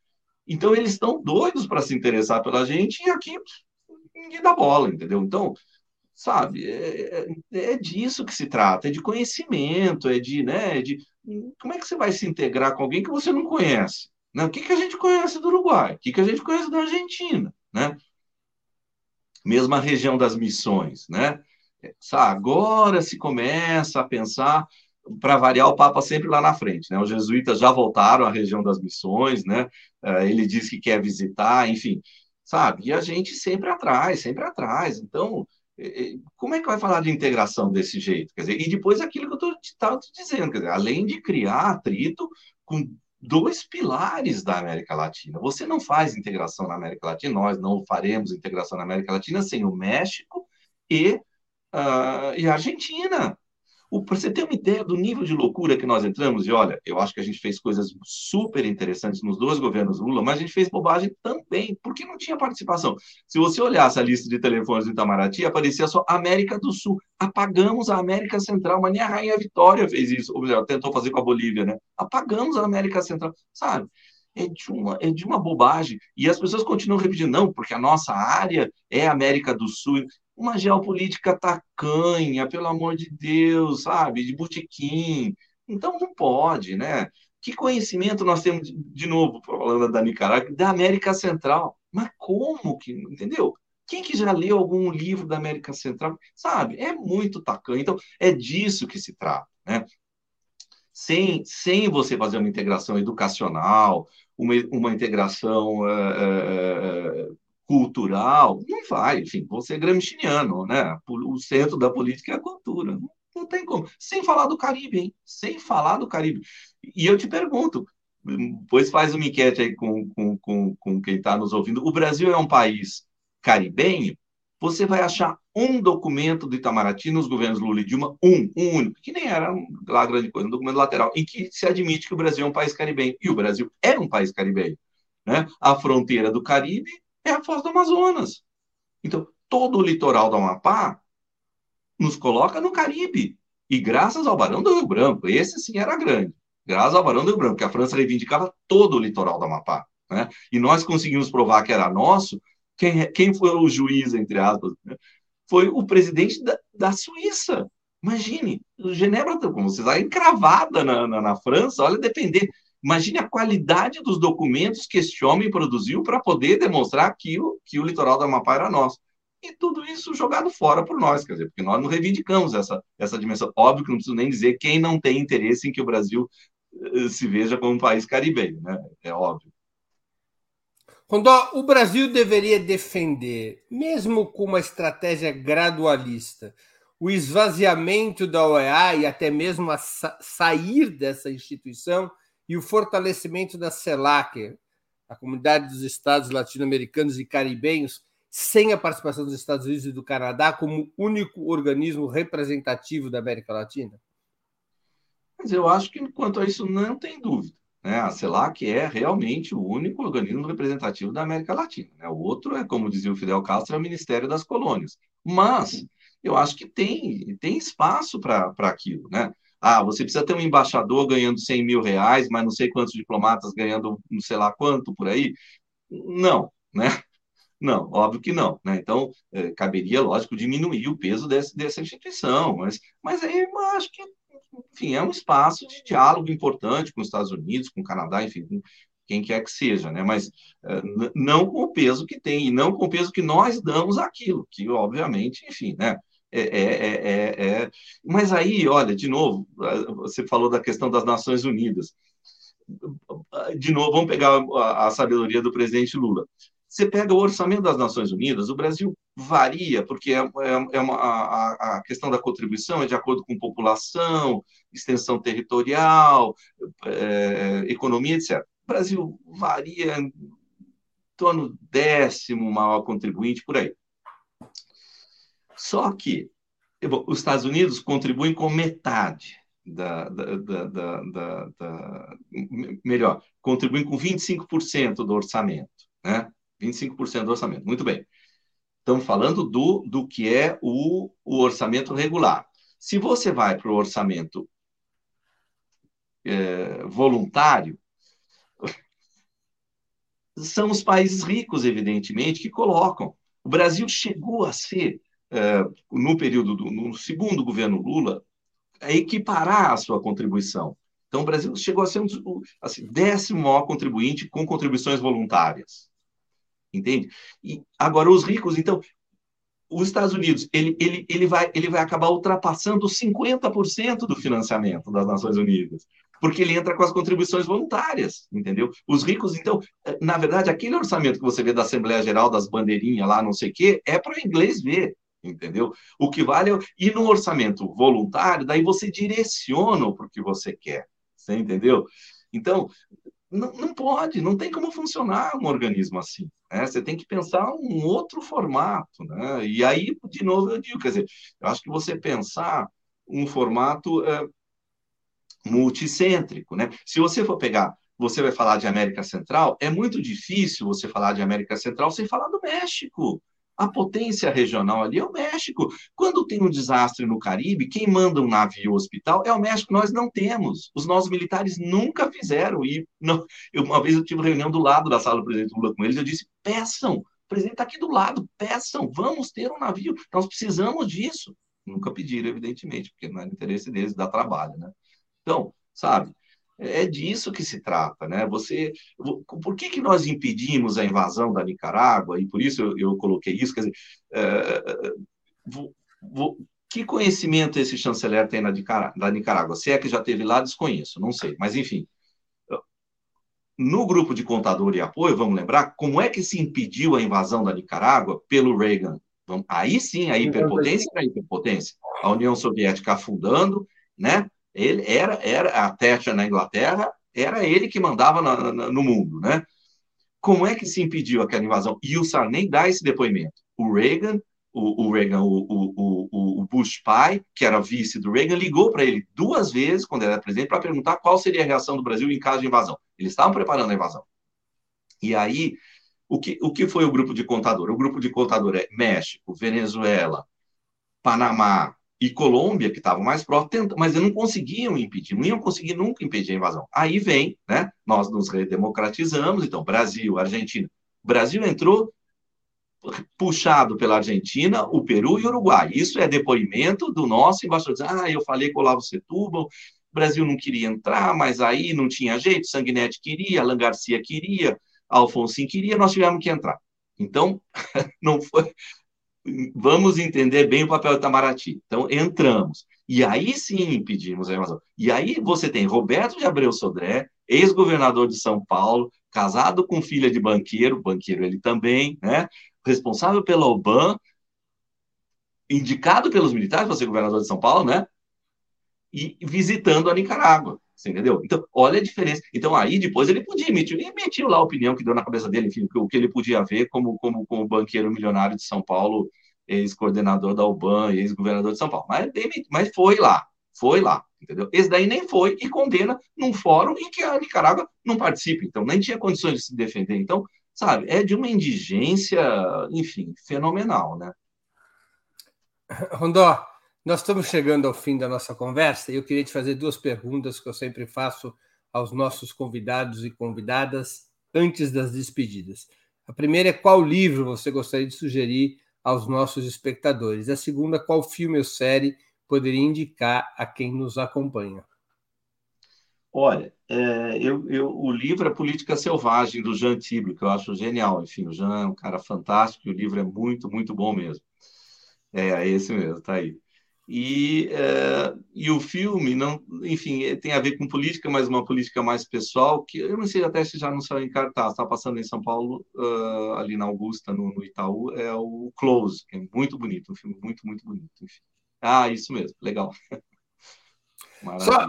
Então eles estão doidos para se interessar pela gente e aqui ninguém dá bola, entendeu? Então, sabe, é, é, é disso que se trata, é de conhecimento, é de, né, é de como é que você vai se integrar com alguém que você não conhece? Né? O que, que a gente conhece do Uruguai? O que, que a gente conhece da Argentina? Né? Mesma região das missões. Né? Agora se começa a pensar, para variar, o Papa sempre lá na frente. Né? Os jesuítas já voltaram à região das missões, né? É, ele diz que quer visitar, enfim, sabe? E a gente sempre atrás, sempre atrás. Então, como é que vai falar de integração desse jeito? Quer dizer, e depois aquilo que eu estou te dizendo, quer dizer, além de criar atrito com dois pilares da América Latina. Você não faz integração na América Latina, nós não faremos integração na América Latina sem o México e, uh, e a Argentina. Para você ter uma ideia do nível de loucura que nós entramos, e olha, eu acho que a gente fez coisas super interessantes nos dois governos Lula, mas a gente fez bobagem também, porque não tinha participação. Se você olhasse a lista de telefones do Itamaraty, aparecia só América do Sul. Apagamos a América Central, mas nem a Rainha Vitória fez isso, ou melhor, tentou fazer com a Bolívia, né? Apagamos a América Central, sabe? é de, uma, é de uma bobagem. E as pessoas continuam repetindo, não, porque a nossa área é América do Sul uma geopolítica tacanha, pelo amor de Deus, sabe? De botequim. Então não pode, né? Que conhecimento nós temos, de, novo, falando da Nicarágua, da América Central. Mas como que, entendeu? Quem que já leu algum livro da América Central, sabe? É muito tacanho. Então, é disso que se trata, né? Sem, sem você fazer uma integração educacional, uma, uma integração uh, uh, cultural, não vai, enfim, você é gramsciano, né? O centro da política é a cultura. Não, tem como. Sem falar do Caribe, hein? Sem falar do Caribe. E eu te pergunto, Depois faz uma enquete aí com, com, com, com quem está nos ouvindo. O Brasil é um país caribenho? Você vai achar um documento do Itamaraty nos governos Lula e Dilma, um, um único, que nem era lá grande coisa, um documento lateral, em que se admite que o Brasil é um país caribenho. E o Brasil é um país caribenho. Né? A fronteira do Caribe é a Foz do Amazonas. Então, todo o litoral do Amapá nos coloca no Caribe. E graças ao Barão do Rio Branco, esse sim era grande. Graças ao Barão do Rio Branco, que a França reivindicava todo o litoral do Amapá. Né? E nós conseguimos provar que era nosso. Quem, quem foi o juiz, entre aspas? Né? Foi o presidente da, da Suíça. Imagine, Genebra, como você está encravada na, na, na França, olha, depender. Imagine a qualidade dos documentos que este homem produziu para poder demonstrar que o, que o litoral do Amapá era nosso. E tudo isso jogado fora por nós, quer dizer, porque nós não reivindicamos essa, essa dimensão. Óbvio que não preciso nem dizer quem não tem interesse em que o Brasil uh, se veja como um país caribenho, né? É óbvio. Rondó, o Brasil deveria defender, mesmo com uma estratégia gradualista, o esvaziamento da OEA e até mesmo a sa sair dessa instituição e o fortalecimento da CELAC, a Comunidade dos Estados Latino-Americanos e Caribenhos, sem a participação dos Estados Unidos e do Canadá como único organismo representativo da América Latina? Mas eu acho que quanto a isso não tem dúvida. Né? A CELAC é realmente o único organismo representativo da América Latina. Né? O outro é, como dizia o Fidel Castro, é o Ministério das Colônias. Mas eu acho que tem, tem espaço para aquilo. Né? Ah, você precisa ter um embaixador ganhando 100 mil reais, mas não sei quantos diplomatas ganhando não sei lá quanto por aí. Não, né? Não, óbvio que não. Né? Então, é, caberia, lógico, diminuir o peso desse, dessa instituição, mas, mas aí eu acho que, enfim, é um espaço de diálogo importante com os Estados Unidos, com o Canadá, enfim, com quem quer que seja, né? mas é, não com o peso que tem, e não com o peso que nós damos àquilo, que, obviamente, enfim, né? É, é, é, é, Mas aí, olha, de novo, você falou da questão das Nações Unidas. De novo, vamos pegar a, a sabedoria do presidente Lula. Você pega o orçamento das Nações Unidas, o Brasil varia, porque é, é, é uma, a, a, questão da contribuição é de acordo com população, extensão territorial, é, economia, etc. O Brasil varia em torno décimo maior contribuinte, por aí. Só que bom, os Estados Unidos contribuem com metade da, da, da, da melhor, contribuem com 25% do orçamento, né? 25% do orçamento. Muito bem. Estamos falando do, do que é o, o orçamento regular. Se você vai para o orçamento é, voluntário, são os países ricos, evidentemente, que colocam. O Brasil chegou a ser no período do no segundo governo Lula, a equiparar a sua contribuição. Então, o Brasil chegou a ser um assim, décimo maior contribuinte com contribuições voluntárias. Entende? E agora, os ricos, então, os Estados Unidos, ele, ele, ele, vai, ele vai acabar ultrapassando 50% do financiamento das Nações Unidas, porque ele entra com as contribuições voluntárias, entendeu? Os ricos, então, na verdade, aquele orçamento que você vê da Assembleia Geral, das bandeirinhas lá, não sei o quê, é para o inglês ver entendeu? O que vale é. E no orçamento voluntário, daí você direciona para o que você quer, você entendeu? Então, não, não pode, não tem como funcionar um organismo assim. Né? Você tem que pensar um outro formato. Né? E aí, de novo, eu digo, quer dizer, eu acho que você pensar um formato é, multicêntrico. Né? Se você for pegar você vai falar de América Central, é muito difícil você falar de América Central sem falar do México. A potência regional ali é o México. Quando tem um desastre no Caribe, quem manda um navio hospital é o México. Nós não temos. Os nossos militares nunca fizeram. E não, eu, uma vez eu tive reunião do lado da sala do presidente Lula com eles. Eu disse: peçam. O presidente está aqui do lado. Peçam. Vamos ter um navio. Nós precisamos disso. Nunca pediram, evidentemente, porque não é interesse deles dar trabalho, né? Então, sabe? É disso que se trata, né? Você, por que, que nós impedimos a invasão da Nicarágua? E por isso eu, eu coloquei isso. Quer dizer, é, vou, vou, que conhecimento esse chanceler tem na da Nicarágua? Se é que já teve lá, desconheço, não sei. Mas enfim, no grupo de contador e apoio, vamos lembrar como é que se impediu a invasão da Nicarágua pelo Reagan. Aí sim, a hiperpotência era a hiperpotência. A União Soviética afundando, né? Ele era, era a Thatcher na Inglaterra, era ele que mandava na, na, no mundo, né? Como é que se impediu aquela invasão? E o Sarney dá esse depoimento. O Reagan, o, o Reagan, o, o, o, Bush pai, que era vice do Reagan, ligou para ele duas vezes, quando ele era presidente, para perguntar qual seria a reação do Brasil em caso de invasão. Eles estavam preparando a invasão. E aí, o que, o que foi o grupo de contador? O grupo de contador é México, Venezuela, Panamá e Colômbia, que estavam mais próximos, mas não conseguiam impedir, não iam conseguir nunca impedir a invasão. Aí vem, né? Nós nos redemocratizamos, então, Brasil, Argentina. O Brasil entrou puxado pela Argentina, o Peru e o Uruguai. Isso é depoimento do nosso embaixador. Ah, eu falei com o Olavo Setúbal, o Brasil não queria entrar, mas aí não tinha jeito, Sanguinetti queria, Alan Garcia queria, Alfonso queria, nós tivemos que entrar. Então, não foi. Vamos entender bem o papel do Itamaraty. Então, entramos. E aí sim impedimos a invasão. E aí você tem Roberto de Abreu Sodré, ex-governador de São Paulo, casado com filha de banqueiro, banqueiro ele também, né? responsável pela OBAN, indicado pelos militares para ser governador de São Paulo, né? E visitando a Nicarágua. Você entendeu? Então, olha a diferença. Então, aí depois ele podia emitir, emitiu lá a opinião que deu na cabeça dele, enfim, o que ele podia ver como, como, como banqueiro milionário de São Paulo, ex-coordenador da UBAN, ex-governador de São Paulo. Mas, mas foi lá, foi lá, entendeu? Esse daí nem foi e condena num fórum em que a Nicarágua não participa, então nem tinha condições de se defender. Então, sabe, é de uma indigência, enfim, fenomenal, né? Rondó, nós estamos chegando ao fim da nossa conversa e eu queria te fazer duas perguntas que eu sempre faço aos nossos convidados e convidadas antes das despedidas. A primeira é qual livro você gostaria de sugerir aos nossos espectadores? A segunda, qual filme ou série poderia indicar a quem nos acompanha? Olha, é, eu, eu, o livro é Política Selvagem, do Jean Tibre, que eu acho genial. Enfim, o Jean é um cara fantástico e o livro é muito, muito bom mesmo. É, é esse mesmo, tá aí. E, é, e o filme, não, enfim, tem a ver com política, mas uma política mais pessoal, que eu não sei até se já não saiu em cartaz, está passando em São Paulo, uh, ali na Augusta, no, no, Itaú, é o Close, que é muito bonito, um filme muito, muito bonito. Enfim. Ah, isso mesmo, legal. Só,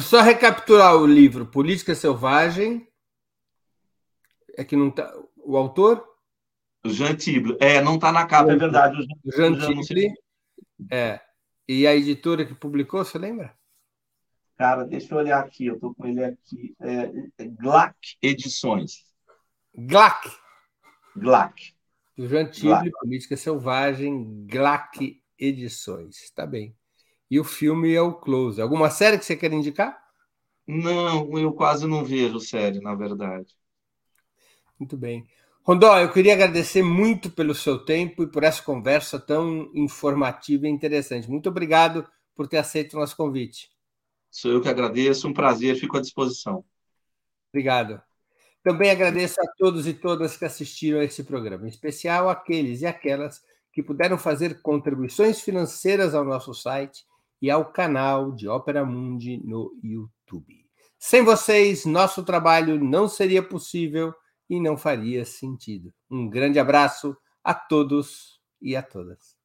só, recapitular o livro, Política Selvagem, é que não tá, o autor? Jean Tible. É, não está na capa, é verdade. O Jean, Jean Tible. É. E a editora que publicou, você lembra? Cara, deixa eu olhar aqui, eu estou com ele aqui. É, é Glac Edições. Glac. Glac. Jean Tible, Política Selvagem, Glac Edições. Está bem. E o filme é o Close. Alguma série que você quer indicar? Não, eu quase não vejo série, na verdade. Muito bem. Rondó, eu queria agradecer muito pelo seu tempo e por essa conversa tão informativa e interessante. Muito obrigado por ter aceito o nosso convite. Sou eu que agradeço, um prazer, fico à disposição. Obrigado. Também agradeço a todos e todas que assistiram a esse programa, em especial aqueles e aquelas que puderam fazer contribuições financeiras ao nosso site e ao canal de Ópera Mundi no YouTube. Sem vocês, nosso trabalho não seria possível e não faria sentido. Um grande abraço a todos e a todas.